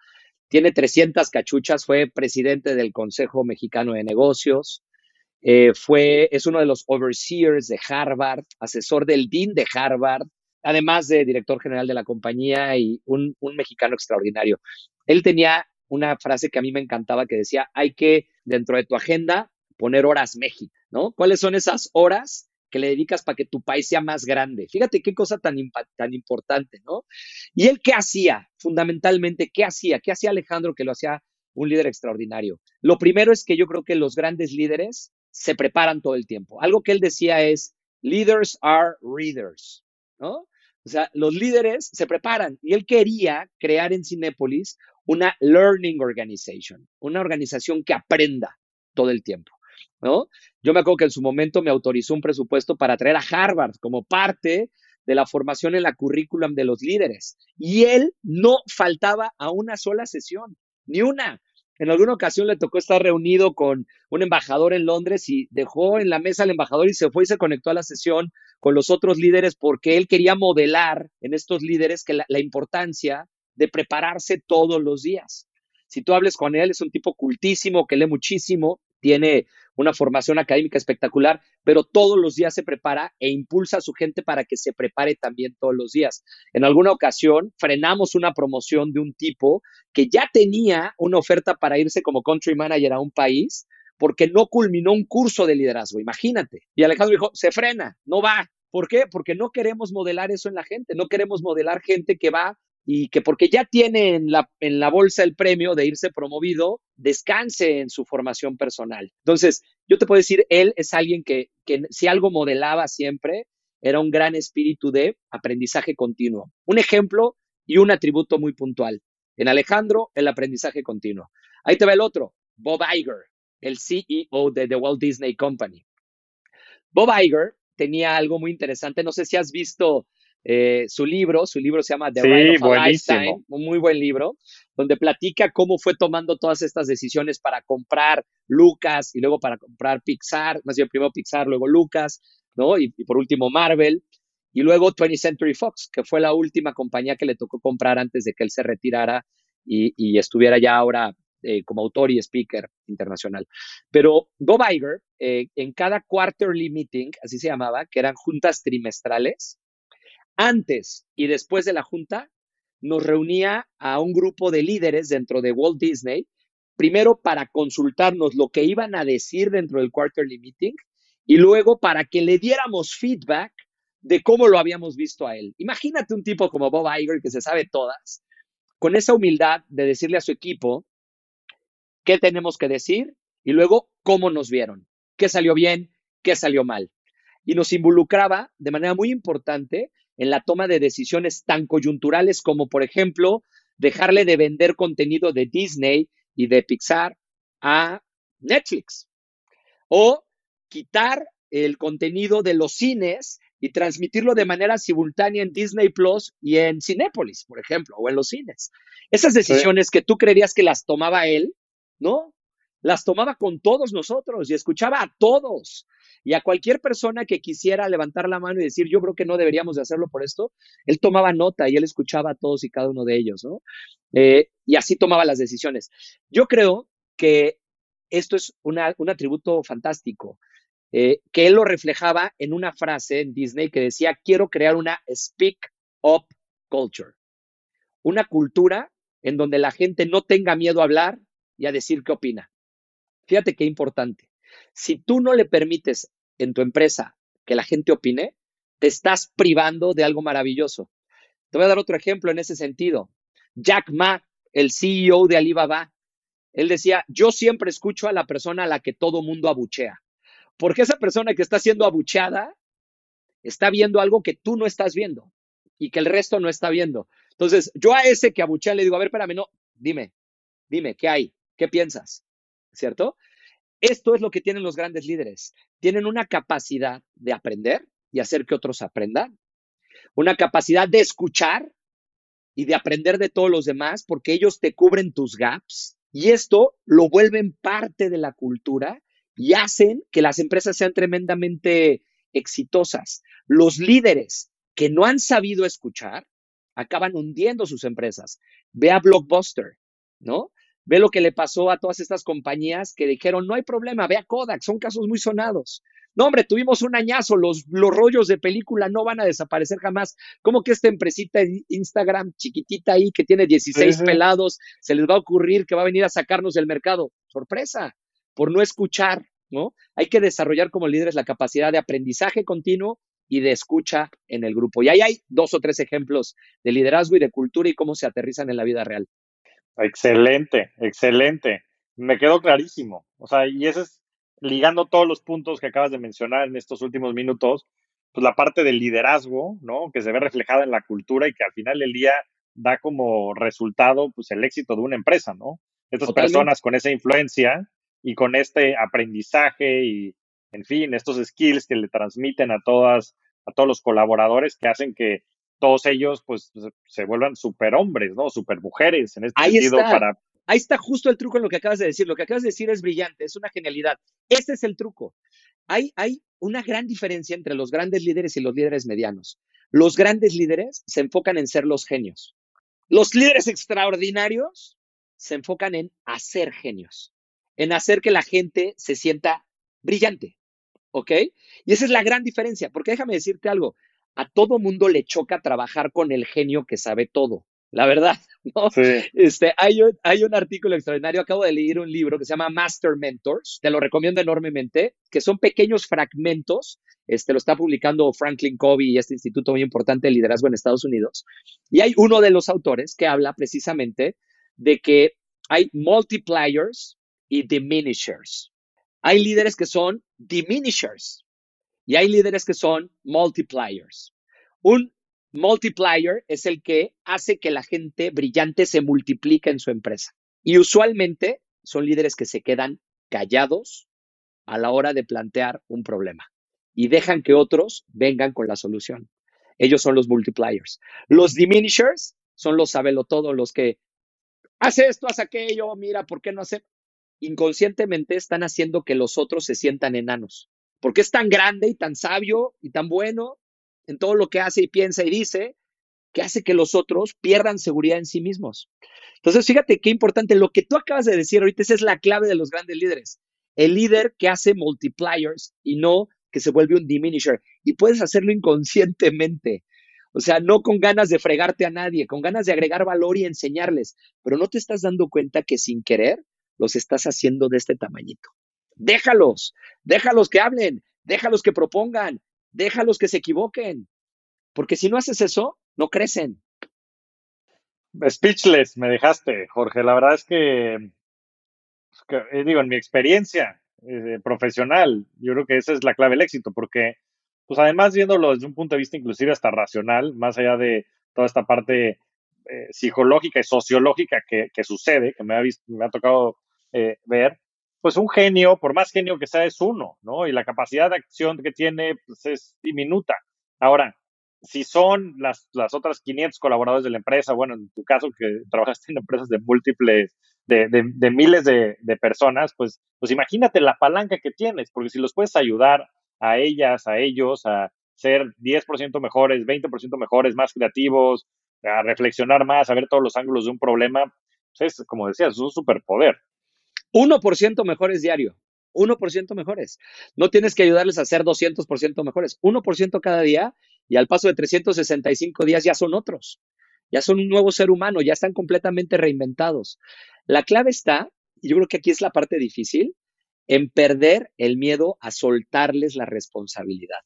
Tiene 300 cachuchas, fue presidente del Consejo Mexicano de Negocios, eh, fue, es uno de los overseers de Harvard, asesor del dean de Harvard, además de director general de la compañía y un, un mexicano extraordinario. Él tenía una frase que a mí me encantaba que decía, hay que, dentro de tu agenda, poner horas México, ¿no? ¿Cuáles son esas horas que le dedicas para que tu país sea más grande? Fíjate qué cosa tan, tan importante, ¿no? Y él qué hacía, fundamentalmente, qué hacía, qué hacía Alejandro que lo hacía un líder extraordinario. Lo primero es que yo creo que los grandes líderes se preparan todo el tiempo. Algo que él decía es, leaders are readers, ¿no? O sea, los líderes se preparan y él quería crear en Cinépolis una learning organization, una organización que aprenda todo el tiempo. ¿no? Yo me acuerdo que en su momento me autorizó un presupuesto para traer a Harvard como parte de la formación en la currículum de los líderes. Y él no faltaba a una sola sesión, ni una. En alguna ocasión le tocó estar reunido con un embajador en Londres y dejó en la mesa al embajador y se fue y se conectó a la sesión con los otros líderes porque él quería modelar en estos líderes que la, la importancia de prepararse todos los días. Si tú hables con él, es un tipo cultísimo que lee muchísimo, tiene una formación académica espectacular, pero todos los días se prepara e impulsa a su gente para que se prepare también todos los días. En alguna ocasión frenamos una promoción de un tipo que ya tenía una oferta para irse como country manager a un país porque no culminó un curso de liderazgo, imagínate. Y Alejandro dijo, se frena, no va. ¿Por qué? Porque no queremos modelar eso en la gente, no queremos modelar gente que va y que porque ya tiene en la, en la bolsa el premio de irse promovido, descanse en su formación personal. Entonces, yo te puedo decir, él es alguien que, que si algo modelaba siempre, era un gran espíritu de aprendizaje continuo. Un ejemplo y un atributo muy puntual. En Alejandro, el aprendizaje continuo. Ahí te va el otro, Bob Iger, el CEO de The Walt Disney Company. Bob Iger tenía algo muy interesante. No sé si has visto eh, su libro, su libro se llama The Ride of Lifetime, un muy buen libro, donde platica cómo fue tomando todas estas decisiones para comprar Lucas y luego para comprar Pixar, más bien primero Pixar, luego Lucas, ¿no? Y, por último Marvel, y luego 20th Century Fox, que fue la última compañía que le tocó comprar antes de que él se retirara y, estuviera ya ahora eh, como autor y speaker internacional. Pero Bob Iger, eh, en cada quarterly meeting, así se llamaba, que eran juntas trimestrales, antes y después de la junta, nos reunía a un grupo de líderes dentro de Walt Disney, primero para consultarnos lo que iban a decir dentro del quarterly meeting y luego para que le diéramos feedback de cómo lo habíamos visto a él. Imagínate un tipo como Bob Iger que se sabe todas, con esa humildad de decirle a su equipo qué tenemos que decir y luego cómo nos vieron, qué salió bien, qué salió mal. Y nos involucraba de manera muy importante en la toma de decisiones tan coyunturales como, por ejemplo, dejarle de vender contenido de Disney y de Pixar a Netflix o quitar el contenido de los cines y transmitirlo de manera simultánea en Disney Plus y en Cinépolis, por ejemplo, o en los cines. Esas decisiones que tú creerías que las tomaba él, ¿no? Las tomaba con todos nosotros y escuchaba a todos y a cualquier persona que quisiera levantar la mano y decir, yo creo que no deberíamos de hacerlo por esto, él tomaba nota y él escuchaba a todos y cada uno de ellos, ¿no? Eh, y así tomaba las decisiones. Yo creo que esto es un atributo fantástico, eh, que él lo reflejaba en una frase en Disney que decía, quiero crear una speak up culture, una cultura en donde la gente no tenga miedo a hablar y a decir qué opina. Fíjate qué importante. Si tú no le permites en tu empresa que la gente opine, te estás privando de algo maravilloso. Te voy a dar otro ejemplo en ese sentido. Jack Ma, el CEO de Alibaba, él decía, yo siempre escucho a la persona a la que todo mundo abuchea, porque esa persona que está siendo abucheada está viendo algo que tú no estás viendo y que el resto no está viendo. Entonces, yo a ese que abuchea le digo, a ver, espérame, no, dime, dime, ¿qué hay? ¿Qué piensas? ¿Cierto? Esto es lo que tienen los grandes líderes. Tienen una capacidad de aprender y hacer que otros aprendan. Una capacidad de escuchar y de aprender de todos los demás porque ellos te cubren tus gaps. Y esto lo vuelven parte de la cultura y hacen que las empresas sean tremendamente exitosas. Los líderes que no han sabido escuchar acaban hundiendo sus empresas. Ve a Blockbuster, ¿no? Ve lo que le pasó a todas estas compañías que dijeron, no hay problema, ve a Kodak, son casos muy sonados. No, hombre, tuvimos un añazo, los, los rollos de película no van a desaparecer jamás. ¿Cómo que esta empresita de Instagram chiquitita ahí que tiene 16 pelados, se les va a ocurrir que va a venir a sacarnos del mercado? Sorpresa, por no escuchar, ¿no? Hay que desarrollar como líderes la capacidad de aprendizaje continuo y de escucha en el grupo. Y ahí hay dos o tres ejemplos de liderazgo y de cultura y cómo se aterrizan en la vida real. Excelente, excelente. Me quedó clarísimo. O sea, y eso es ligando todos los puntos que acabas de mencionar en estos últimos minutos, pues la parte del liderazgo, ¿no? Que se ve reflejada en la cultura y que al final del día da como resultado, pues el éxito de una empresa, ¿no? Estas personas con esa influencia y con este aprendizaje y, en fin, estos skills que le transmiten a todas, a todos los colaboradores que hacen que todos ellos pues se vuelvan superhombres, ¿no? Supermujeres en este Ahí sentido está. para Ahí está justo el truco en lo que acabas de decir. Lo que acabas de decir es brillante, es una genialidad. Ese es el truco. Hay, hay una gran diferencia entre los grandes líderes y los líderes medianos. Los grandes líderes se enfocan en ser los genios. Los líderes extraordinarios se enfocan en hacer genios, en hacer que la gente se sienta brillante. ¿Ok? Y esa es la gran diferencia, porque déjame decirte algo a todo mundo le choca trabajar con el genio que sabe todo. La verdad, ¿no? Este, hay, un, hay un artículo extraordinario, acabo de leer un libro que se llama Master Mentors, te lo recomiendo enormemente, que son pequeños fragmentos, este, lo está publicando Franklin Covey y este instituto muy importante de liderazgo en Estados Unidos, y hay uno de los autores que habla precisamente de que hay multipliers y diminishers. Hay líderes que son diminishers, y hay líderes que son multipliers. Un multiplier es el que hace que la gente brillante se multiplique en su empresa. Y usualmente son líderes que se quedan callados a la hora de plantear un problema. y dejan que otros vengan con la solución. Ellos son los multipliers. Los diminishers son los sabelotodos, los que hace esto, hace aquello, mira, ¿por qué no hace? Inconscientemente están haciendo que los otros se sientan enanos, porque es tan grande y tan sabio y tan bueno en todo lo que hace y piensa y dice, que hace que los otros pierdan seguridad en sí mismos. Entonces, fíjate qué importante, lo que tú acabas de decir ahorita, esa es la clave de los grandes líderes. El líder que hace multipliers y no que se vuelve un diminisher. Y puedes hacerlo inconscientemente. O sea, no con ganas de fregarte a nadie, con ganas de agregar valor y enseñarles, pero no te estás dando cuenta que sin querer los estás haciendo de este tamañito. Déjalos, déjalos que hablen, déjalos que propongan, déjalos que se equivoquen, porque si no haces eso, no crecen. Speechless, me dejaste, Jorge. La verdad es que, pues, eh, digo, en mi experiencia eh, profesional, yo creo que esa es la clave del éxito, porque, pues además viéndolo desde un punto de vista inclusive hasta racional, más allá de toda esta parte eh, psicológica y sociológica que, sucede, que me ha, visto, me ha tocado ver, pues un genio, por más genio que sea, es uno, ¿no? Y la capacidad de acción que tiene pues, es diminuta. Ahora, si son las, las otras 500 colaboradores de la empresa, bueno, en tu caso que trabajaste en empresas de múltiples, de, de, miles de, de, personas, pues, pues imagínate la palanca que tienes, porque si los puedes ayudar a ellas, a ellos, a ser 10% mejores, 20% mejores, más creativos, a reflexionar más, a ver todos los ángulos de un problema, pues es, como decías, es un superpoder. 1% mejores diario. 1% mejores. No tienes que ayudarles a ser 200% mejores. 1% cada día y al paso de 365 días ya son otros, ya son un nuevo ser humano, ya están completamente reinventados. La clave está, y yo creo que aquí es la parte difícil, en perder el miedo a soltarles la responsabilidad.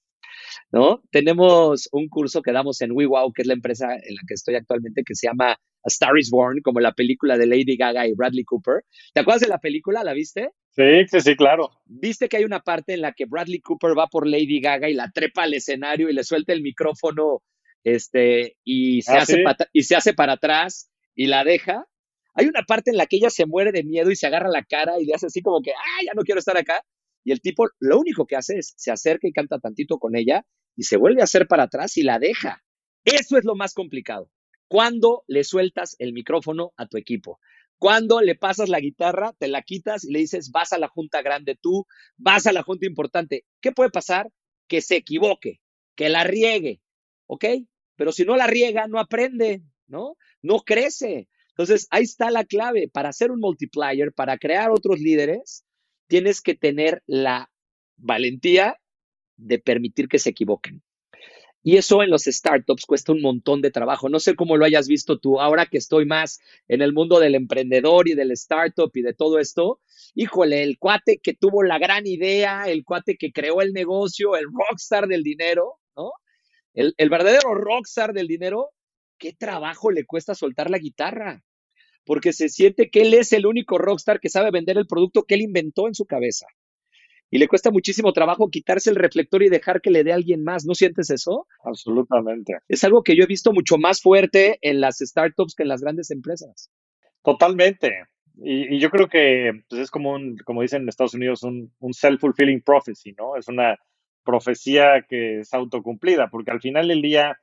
¿No? Tenemos un curso que damos en WeWow, que es la empresa en la que estoy actualmente, que se llama A Star is Born, como la película de Lady Gaga y Bradley Cooper. ¿Te acuerdas de la película? ¿La viste? Sí, sí, sí, claro. Viste que hay una parte en la que Bradley Cooper va por Lady Gaga y la trepa al escenario y le suelta el micrófono este, y, se ah, hace y se hace para atrás y la deja. Hay una parte en la que ella se muere de miedo y se agarra la cara y le hace así como que, ah, ya no quiero estar acá. Y el tipo lo único que hace es se acerca y canta tantito con ella y se vuelve a hacer para atrás y la deja. Eso es lo más complicado. Cuando le sueltas el micrófono a tu equipo. Cuando le pasas la guitarra, te la quitas y le dices, vas a la junta grande tú, vas a la junta importante. ¿Qué puede pasar? Que se equivoque, que la riegue, ¿ok? Pero si no la riega, no aprende, ¿no? No crece. Entonces, ahí está la clave. Para ser un multiplier, para crear otros líderes, tienes que tener la valentía de permitir que se equivoquen. Y eso en los startups cuesta un montón de trabajo. No sé cómo lo hayas visto tú, ahora que estoy más en el mundo del emprendedor y del startup y de todo esto. Híjole, el cuate que tuvo la gran idea, el cuate que creó el negocio, el rockstar del dinero, ¿no? El, el verdadero rockstar del dinero, ¿qué trabajo le cuesta soltar la guitarra? Porque se siente que él es el único rockstar que sabe vender el producto que él inventó en su cabeza y le cuesta muchísimo trabajo quitarse el reflector y dejar que le dé a alguien más. ¿No sientes eso? Absolutamente. Es algo que yo he visto mucho más fuerte en las startups que en las grandes empresas. Totalmente. Y, yo creo que pues, es como, un, como dicen en Estados Unidos, un, un self-fulfilling prophecy, ¿no? Es una profecía que es autocumplida, porque al final del día,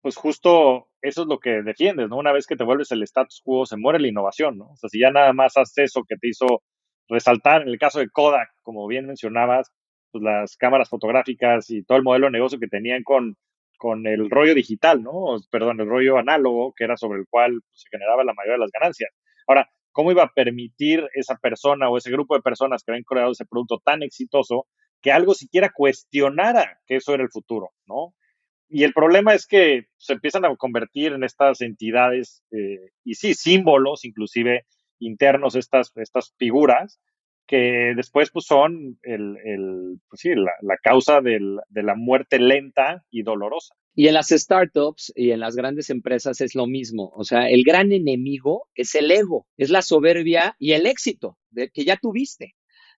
pues justo eso es lo que defiendes, ¿no? Una vez que te vuelves el status quo, se muere la innovación, ¿no? O sea, si ya nada más haces eso que te hizo resaltar en el caso de Kodak, como bien mencionabas, pues las cámaras fotográficas y todo el modelo de negocio que tenían con, con el rollo digital, ¿no? Perdón, el rollo análogo, que era sobre el cual pues, se generaba la mayoría de las ganancias. Ahora, ¿cómo iba a permitir esa persona o ese grupo de personas que habían creado ese producto tan exitoso que algo siquiera cuestionara que eso era el futuro, ¿no? Y el problema es que se empiezan a convertir en estas entidades, eh, y sí, símbolos inclusive internos estas, estas figuras que después pues, son el, el pues, sí, la, la, causa del, de la muerte lenta y dolorosa. Y en las startups y en las grandes empresas es lo mismo. O sea, el gran enemigo es el ego, es la soberbia y el éxito que ya tuviste.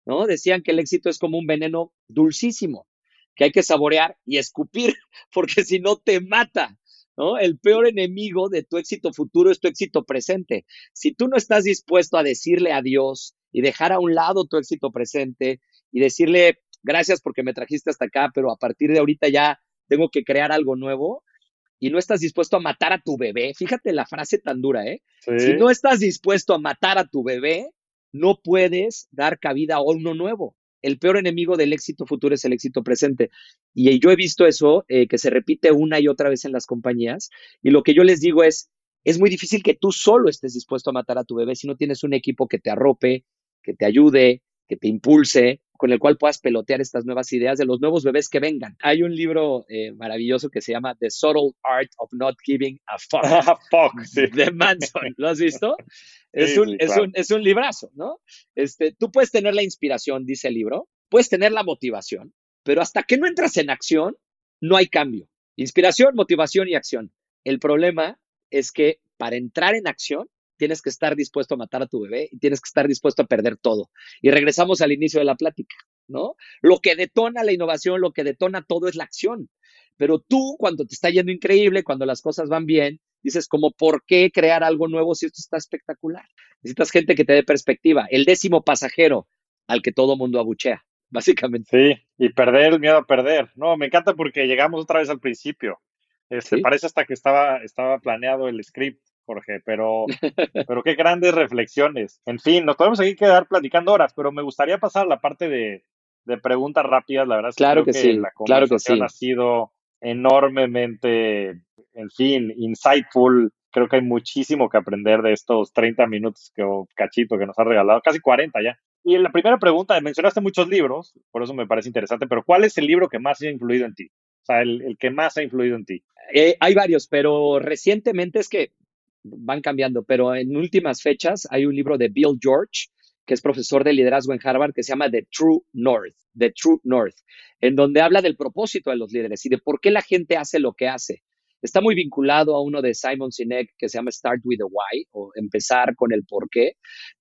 ¿no? Decían que el éxito es como un veneno dulcísimo, que hay que saborear y escupir, porque si no te mata. ¿no? El peor enemigo de tu éxito futuro es tu éxito presente. Si tú no estás dispuesto a decirle adiós y dejar a un lado tu éxito presente y decirle, gracias porque me trajiste hasta acá, pero a partir de ahorita ya tengo que crear algo nuevo y no estás dispuesto a matar a tu bebé, fíjate la frase tan dura, ¿eh? Si no estás dispuesto a matar a tu bebé, no puedes dar cabida a uno nuevo. El peor enemigo del éxito futuro es el éxito presente. Y yo he visto eso eh, que se repite una y otra vez en las compañías. Y lo que yo les digo es, es muy difícil que tú solo estés dispuesto a matar a tu bebé si no tienes un equipo que te arrope, que te ayude, que te impulse, con el cual puedas pelotear estas nuevas ideas de los nuevos bebés que vengan. Hay un libro eh, maravilloso que se llama The Subtle Art of Not Giving a Fuck, de Manson. ¿Lo has visto? Es, un, es, un, es un librazo, ¿no? Este, tú puedes tener la inspiración, dice el libro, puedes tener la motivación, pero hasta que no entras en acción, no hay cambio. Inspiración, motivación y acción. El problema es que para entrar en acción tienes que estar dispuesto a matar a tu bebé y tienes que estar dispuesto a perder todo. Y regresamos al inicio de la plática, ¿no? Lo que detona la innovación, lo que detona todo es la acción. Pero tú, cuando te está yendo increíble, cuando las cosas van bien, dices como, ¿por qué crear algo nuevo si esto está espectacular? Necesitas gente que te dé perspectiva. El décimo pasajero al que todo mundo abuchea, básicamente. Sí, y perder el miedo a perder. No, me encanta porque llegamos otra vez al principio. Este, Parece hasta que estaba, estaba planeado el script. Jorge, pero, pero qué grandes reflexiones. En fin, nos podemos seguir quedar platicando horas, pero me gustaría pasar a la parte de, preguntas rápidas. La verdad es claro que, sí, la conversación ha sido enormemente, en fin, insightful. Creo que hay muchísimo que aprender de estos 30 minutos que cachito que nos ha regalado, casi 40 ya. Y en la primera pregunta, mencionaste muchos libros, por eso me parece interesante, pero ¿cuál es el libro que más ha influido en ti? O sea, el, que más ha influido en ti. Eh, hay varios, pero recientemente es que van cambiando, pero en últimas fechas hay un libro de Bill George, que es profesor de liderazgo en Harvard, que se llama The True North, The True North, en donde habla del propósito de los líderes y de por qué la gente hace lo que hace. Está muy vinculado a uno de Simon Sinek que se llama Start with the Why o empezar con el por qué,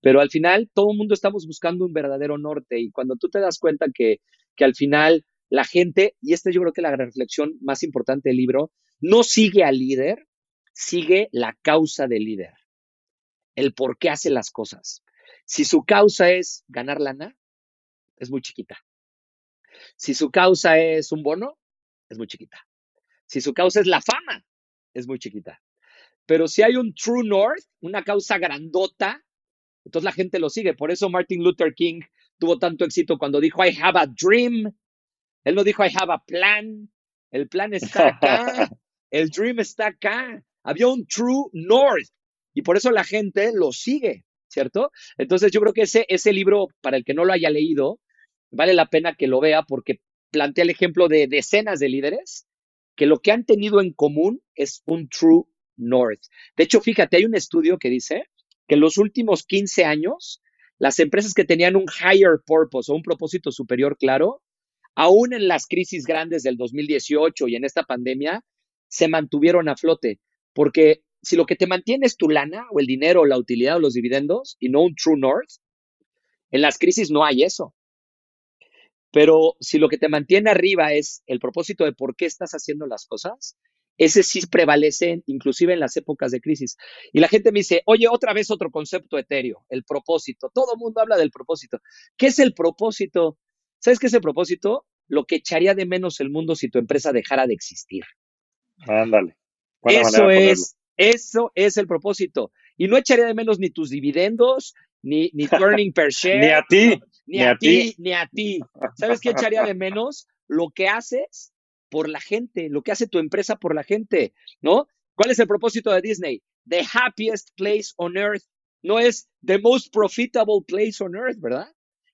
pero al final todo el mundo estamos buscando un verdadero norte y cuando tú te das cuenta que, que al final la gente, y esta yo creo que es la reflexión más importante del libro, no sigue al líder, sigue la causa del líder, el por qué hace las cosas. Si su causa es ganar lana, es muy chiquita. Si su causa es un bono, es muy chiquita. Si su causa es la fama, es muy chiquita. Pero si hay un True North, una causa grandota, entonces la gente lo sigue. Por eso Martin Luther King tuvo tanto éxito cuando dijo, I have a dream. Él no dijo, I have a plan. El plan está acá. El dream está acá. Había un True North y por eso la gente lo sigue, ¿cierto? Entonces yo creo que ese, ese libro, para el que no lo haya leído, vale la pena que lo vea porque plantea el ejemplo de decenas de líderes que lo que han tenido en común es un True North. De hecho, fíjate, hay un estudio que dice que en los últimos 15 años, las empresas que tenían un higher purpose o un propósito superior claro, aún en las crisis grandes del 2018 y en esta pandemia, se mantuvieron a flote. Porque si lo que te mantiene es tu lana o el dinero o la utilidad o los dividendos y no un true north, en las crisis no hay eso. Pero si lo que te mantiene arriba es el propósito de por qué estás haciendo las cosas, ese sí prevalece inclusive en las épocas de crisis. Y la gente me dice, oye, otra vez otro concepto etéreo, el propósito. Todo el mundo habla del propósito. ¿Qué es el propósito? ¿Sabes qué es el propósito? Lo que echaría de menos el mundo si tu empresa dejara de existir. Ándale eso es, eso es el propósito. Y no echaría de menos ni tus dividendos, ni, ni earning per share. ni a ti. Ni, a, ti, ni a ti. ¿Sabes qué echaría de menos? Lo que haces por la gente, lo que hace tu empresa por la gente, ¿no? ¿Cuál es el propósito de Disney? The happiest place on earth. No es the most profitable place on earth, ¿verdad?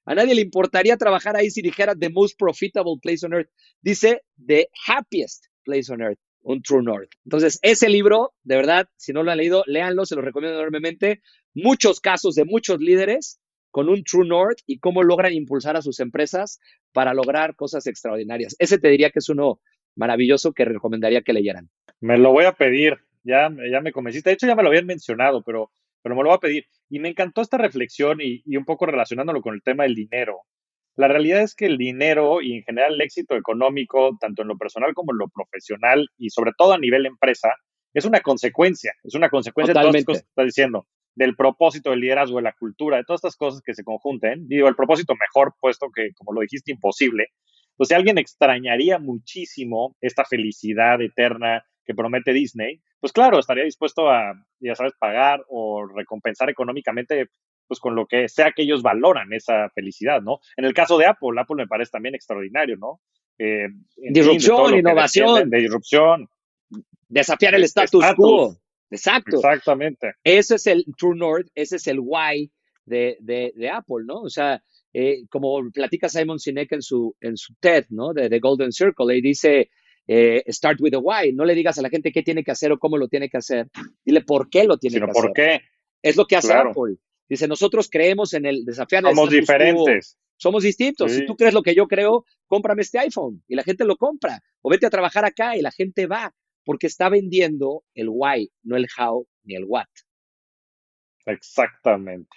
A nadie le importaría trabajar ahí si dijera the most profitable place on earth. Dice the happiest place on earth un True North. Entonces, ese libro, de verdad, si no lo han leído, léanlo, se lo recomiendo enormemente. Muchos casos de muchos líderes con un True North y cómo logran impulsar a sus empresas para lograr cosas extraordinarias. Ese te diría que es uno maravilloso que recomendaría que leyeran. Me lo voy a pedir, ya, ya me convenciste. De hecho, ya me lo habían mencionado, pero, pero me lo voy a pedir. Y me encantó esta reflexión y, y un poco relacionándolo con el tema del dinero. La realidad es que el dinero y en general el éxito económico, tanto en lo personal como en lo profesional y sobre todo a nivel empresa, es una consecuencia, es una consecuencia de todas las cosas que estás diciendo. del propósito, del liderazgo, de la cultura, de todas estas cosas que se conjunten. Digo, el propósito mejor, puesto que, como lo dijiste, imposible. Pues si alguien extrañaría muchísimo esta felicidad eterna que promete Disney, pues claro, estaría dispuesto a, ya sabes, pagar o recompensar económicamente pues con lo que sea que ellos valoran esa felicidad, ¿no? En el caso de Apple, Apple me parece también extraordinario, ¿no? Eh, disrupción, innovación. de disrupción. Desafiar el status, quo. Exacto. Exactamente. Ese es el True North, ese es el why de, de, Apple, ¿no? O sea, eh, como platica Simon Sinek en su, en su TED, ¿no? De The Golden Circle, y dice, eh, start with the why. No le digas a la gente qué tiene que hacer o cómo lo tiene que hacer. Dile por qué lo tiene que hacer. por qué. Es lo que hace Apple. Dice, nosotros creemos en el desafiar. Somos diferentes. Somos distintos. Si tú crees lo que yo creo, cómprame este iPhone. Y la gente lo compra. O vete a trabajar acá y la gente va. Porque está vendiendo el why, no el how ni el what. Exactamente.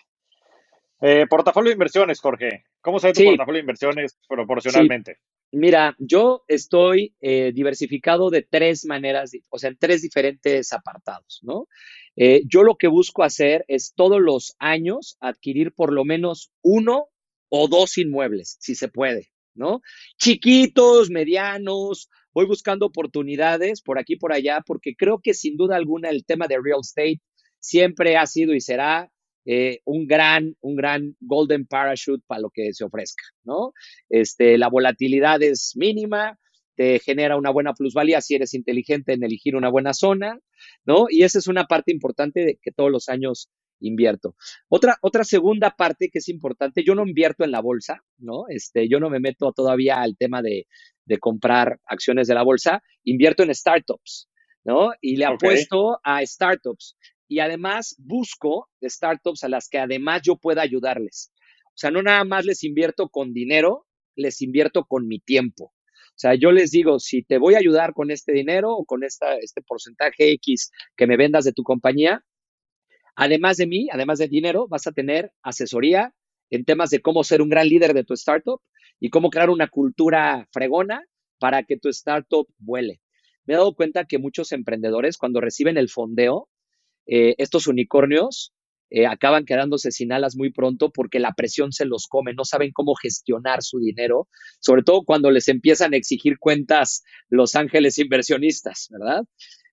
Eh, portafolio de inversiones, Jorge. ¿Cómo se ve tu portafolio de inversiones proporcionalmente? Mira, yo estoy eh, diversificado de tres maneras, o sea, en tres diferentes apartados, ¿no? Eh, yo lo que busco hacer es todos los años adquirir por lo menos uno o dos inmuebles, si se puede, ¿no? Chiquitos, medianos, voy buscando oportunidades por aquí, por allá, porque creo que sin duda alguna el tema de real estate siempre ha sido y será eh, un gran, un gran golden parachute para lo que se ofrezca, ¿no? Este, la volatilidad es mínima, te genera una buena plusvalía si eres inteligente en elegir una buena zona, ¿no? Y esa es una parte importante de que todos los años invierto. Otra, otra segunda parte que es importante, yo no invierto en la bolsa, ¿no? Este, yo no me meto todavía al tema de, de comprar acciones de la bolsa, invierto en startups, ¿no? Y le apuesto a startups y además busco startups a las que además yo pueda ayudarles. O sea, no nada más les invierto con dinero, les invierto con mi tiempo. O sea, yo les digo, si te voy a ayudar con este dinero o con esta, este porcentaje X que me vendas de tu compañía, además de mí, además de dinero, vas a tener asesoría en temas de cómo ser un gran líder de tu startup y cómo crear una cultura fregona para que tu startup vuele. Me he dado cuenta que muchos emprendedores cuando reciben el fondeo eh, estos unicornios eh, acaban quedándose sin alas muy pronto porque la presión se los come, no saben cómo gestionar su dinero, sobre todo cuando les empiezan a exigir cuentas los ángeles inversionistas, ¿verdad?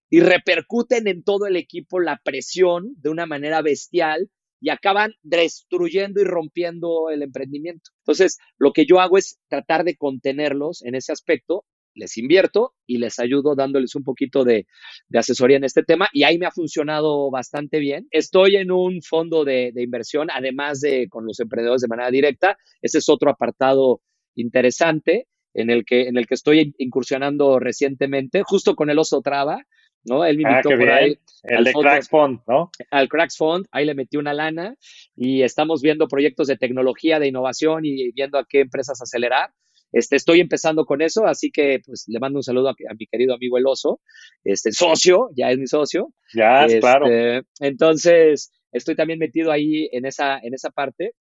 Y repercuten en todo el equipo la presión de una manera bestial y acaban destruyendo y rompiendo el emprendimiento. Entonces, lo que yo hago es tratar de contenerlos en ese aspecto les invierto y les ayudo dándoles un poquito de, asesoría en este tema y ahí me ha funcionado bastante bien. Estoy en un fondo de, inversión, además de con los emprendedores de manera directa. Ese es otro apartado interesante en el que, en el que estoy incursionando recientemente, justo con el oso traba. ¿no? Él me ah, invitó por ahí. El de Cracks Fund, ¿no? Al Cracks Fund, ahí le metí una lana y estamos viendo proyectos de tecnología, de innovación y viendo a qué empresas acelerar. Este, estoy empezando con eso, así que pues le mando un saludo a, mi querido amigo El Oso, este, socio, ya es mi socio. Ya, claro. Este, entonces, estoy también metido ahí en esa, en esa parte,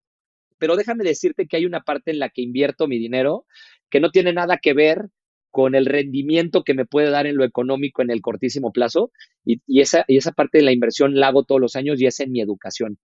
pero déjame decirte que hay una parte en la que invierto mi dinero que no tiene nada que ver con el rendimiento que me puede dar en lo económico en el cortísimo plazo y, y, esa, y esa parte de la inversión la hago todos los años y es en mi educación.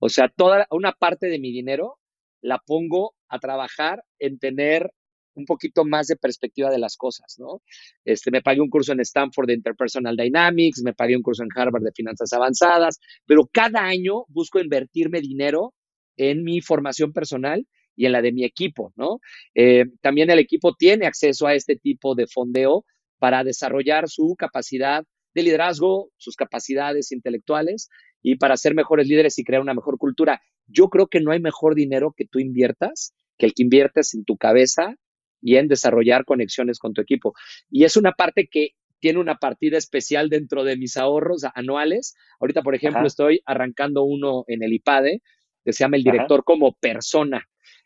O sea, toda una parte de mi dinero la pongo a trabajar en tener un poquito más de perspectiva de las cosas, ¿no? Este, me pagué un curso en Stanford de Interpersonal Dynamics, me pagué un curso en Harvard de Finanzas Avanzadas, pero cada año busco invertirme dinero en mi formación personal y en la de mi equipo, ¿no? Eh, también el equipo tiene acceso a este tipo de fondeo para desarrollar su capacidad de liderazgo, sus capacidades intelectuales y para ser mejores líderes y crear una mejor cultura. Yo creo que no hay mejor dinero que tú inviertas que el que inviertes en tu cabeza y en desarrollar conexiones con tu equipo. Y es una parte que tiene una partida especial dentro de mis ahorros anuales. Ahorita, por ejemplo, estoy arrancando uno en el IPADE que se llama el director como persona,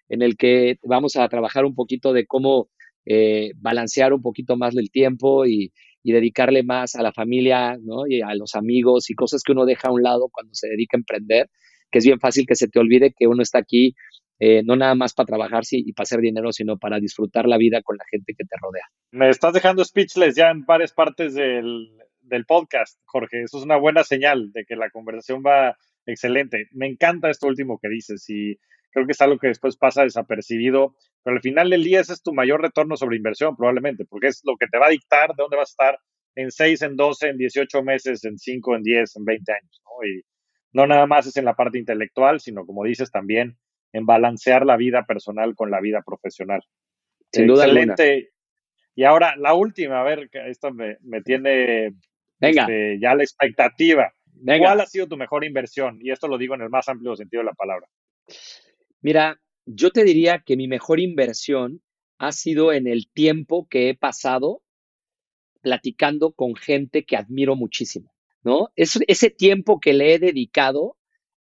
en el que vamos a trabajar un poquito de cómo eh, balancear un poquito más el tiempo y, y dedicarle más a la familia ¿no? y a los amigos y cosas que uno deja a un lado cuando se dedica a emprender, que es bien fácil que se te olvide que uno está aquí eh, no nada más para trabajar y para hacer dinero, sino para disfrutar la vida con la gente que te rodea. Me estás dejando speechless ya en varias partes del, del podcast, Jorge. Eso es una buena señal de que la conversación va, excelente. Me encanta esto último que dices y creo que es algo que después pasa desapercibido, pero al final del día ese es tu mayor retorno sobre inversión probablemente, porque es lo que te va a dictar de dónde vas a estar en 6, en 12, en 18 meses, en 5, en 10, en 20 años. ¿no? Y no nada más es en la parte intelectual, sino como dices también en balancear la vida personal con la vida profesional. Sin duda Excelente. Y ahora la última, a ver, esto me, tiene este, ya la expectativa. ¿Cuál ha sido tu mejor inversión? Y esto lo digo en el más amplio sentido de la palabra. Mira, yo te diría que mi mejor inversión ha sido en el tiempo que he pasado platicando con gente que admiro muchísimo, ¿no? Es, ese tiempo que le he dedicado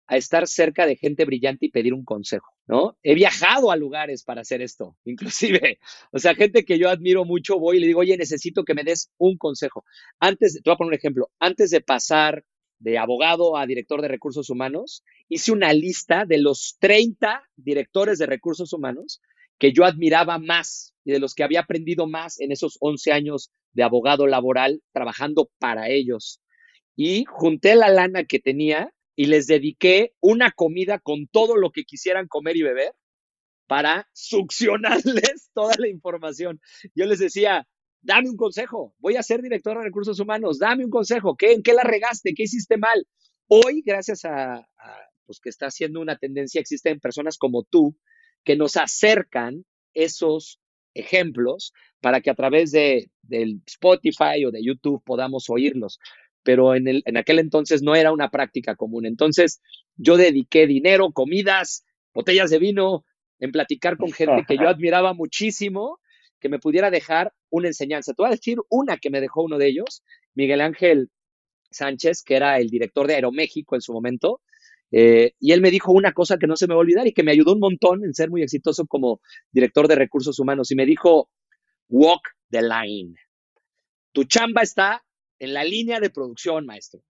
a estar cerca de gente brillante y pedir un consejo, ¿no? He viajado a lugares para hacer esto, inclusive. O sea, gente que yo admiro mucho, voy y le digo, oye, necesito que me des un consejo. Antes, te voy a poner un ejemplo, antes de pasar de abogado a director de recursos humanos, hice una lista de los 30 directores de recursos humanos que yo admiraba más y de los que había aprendido más en esos 11 años de abogado laboral trabajando para ellos. Y junté la lana que tenía y les dediqué una comida con todo lo que quisieran comer y beber para succionarles toda la información. Yo les decía, dame un consejo, voy a ser director de recursos humanos, dame un consejo, ¿qué, ¿en qué la regaste? ¿Qué hiciste mal? Hoy, gracias a, pues que está haciendo una tendencia, existen personas como tú que nos acercan esos ejemplos para que a través de, del Spotify o de YouTube podamos oírlos pero en, el, en aquel entonces no era una práctica común. Entonces yo dediqué dinero, comidas, botellas de vino, en platicar con gente que yo admiraba muchísimo, que me pudiera dejar una enseñanza. Te voy a decir una que me dejó uno de ellos, Miguel Ángel Sánchez, que era el director de Aeroméxico en su momento. Eh, y él me dijo una cosa que no se me va a olvidar y que me ayudó un montón en ser muy exitoso como director de recursos humanos. Y me dijo, walk the line. Tu chamba está en la línea de producción, maestro.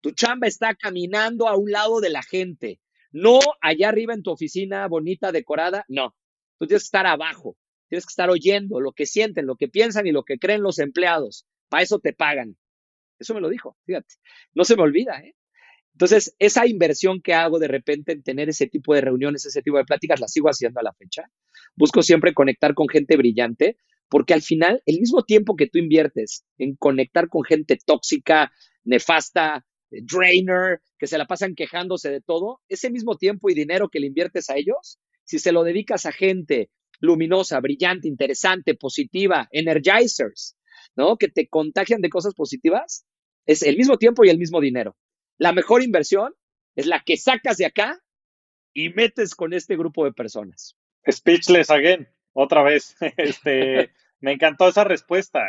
Tu chamba está caminando a un lado de la gente, no allá arriba en tu oficina bonita, decorada, no. Tú tienes que estar abajo, tienes que estar oyendo lo que sienten, lo que piensan y lo que creen los empleados. Para eso te pagan. Eso me lo dijo, fíjate. No se me olvida, ¿eh? Entonces, esa inversión que hago de repente en tener ese tipo de reuniones, ese tipo de pláticas, la sigo haciendo a la fecha. Busco siempre conectar con gente brillante porque al final, el mismo tiempo que tú inviertes en conectar con gente tóxica, nefasta, eh, drainer, que se la pasan quejándose de todo, ese mismo tiempo y dinero que le inviertes a ellos, si se lo dedicas a gente luminosa, brillante, interesante, positiva, energizers, ¿no? Que te contagian de cosas positivas, es el mismo tiempo y el mismo dinero. La mejor inversión es la que sacas de acá y metes con este grupo de personas. Speechless again otra vez. Este, me encantó esa respuesta.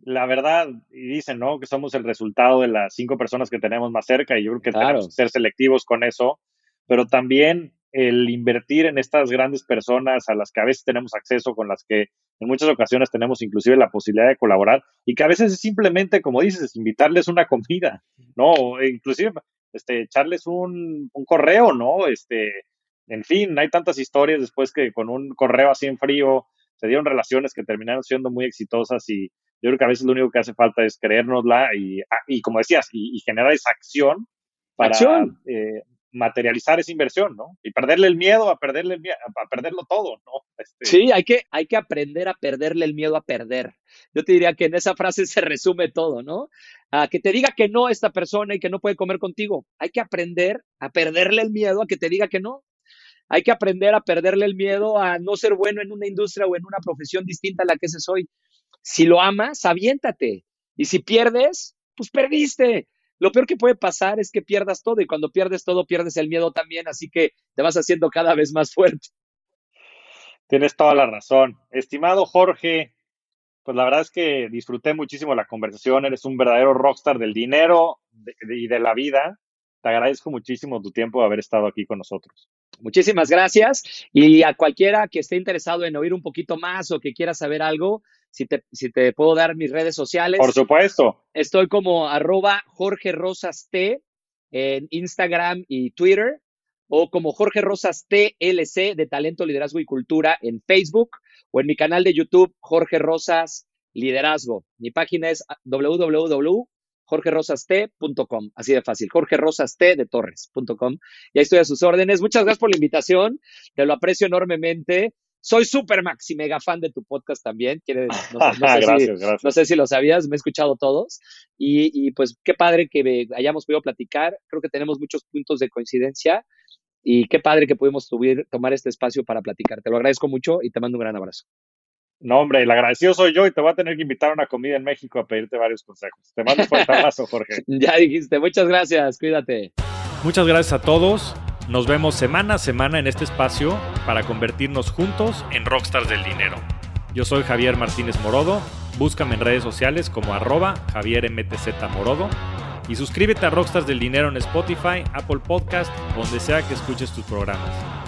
La verdad, y dicen, ¿no? Que somos el resultado de las cinco personas que tenemos más cerca y yo creo que tenemos que ser selectivos con eso, pero también el invertir en estas grandes personas a las que a veces tenemos acceso, con las que en muchas ocasiones tenemos inclusive la posibilidad de colaborar y que a veces es simplemente, como dices, invitarles una comida, ¿no? Inclusive este, echarles un, un correo, ¿no? Este, en fin, hay tantas historias después que con un correo así en frío se dieron relaciones que terminaron siendo muy exitosas y yo creo que a veces lo único que hace falta es creérnosla y, ah, y como decías, y, generar esa acción para eh, materializar esa inversión, ¿no? Y perderle el miedo a perderle a perderlo todo, ¿no? Este sí, hay que, hay que aprender a perderle el miedo a perder. Yo te diría que en esa frase se resume todo, ¿no? A que te diga que no esta persona y que no puede comer contigo. Hay que aprender a perderle el miedo a que te diga que no. Hay que aprender a perderle el miedo a no ser bueno en una industria o en una profesión distinta a la que ese soy. Si lo amas, aviéntate. Y si pierdes, pues perdiste. Lo peor que puede pasar es que pierdas todo y cuando pierdes todo pierdes el miedo también, así que te vas haciendo cada vez más fuerte. Tienes toda la razón. Estimado Jorge, pues la verdad es que disfruté muchísimo la conversación. Eres un verdadero rockstar del dinero y de la vida. Te agradezco muchísimo tu tiempo de haber estado aquí con nosotros. Muchísimas gracias. Y a cualquiera que esté interesado en oír un poquito más o que quiera saber algo, si te, si te puedo dar mis redes sociales. Por supuesto. Estoy como arroba Jorge Rosas T en Instagram y Twitter o como Jorge Rosas TLC de Talento, Liderazgo y Cultura en Facebook o en mi canal de YouTube Jorge Rosas Liderazgo. Mi página es www jorgerosaste.com, así de fácil, jorgerosaste de torres.com. Y ahí estoy a sus órdenes. Muchas gracias por la invitación, te lo aprecio enormemente. Soy súper maxi mega fan de tu podcast también. Quiere, no, sé, si, lo sabías, me he escuchado todos. Y, pues qué padre que hayamos podido platicar. Creo que tenemos muchos puntos de coincidencia. Y qué padre que pudimos tomar este espacio para platicar. Te lo agradezco mucho y te mando un gran abrazo. No, hombre, el agradecido soy yo y te voy a tener que invitar a una comida en México a pedirte varios consejos. Te mando un fuerte abrazo, Jorge. ya dijiste, muchas gracias, cuídate. Muchas gracias a todos. Nos vemos semana a semana en este espacio para convertirnos juntos en rockstars del dinero. Yo soy Javier Martínez Morodo. Búscame en redes sociales como arroba Javier MTZ Morodo. Y suscríbete a Rockstars del Dinero en Spotify, Apple Podcast, donde sea que escuches tus programas.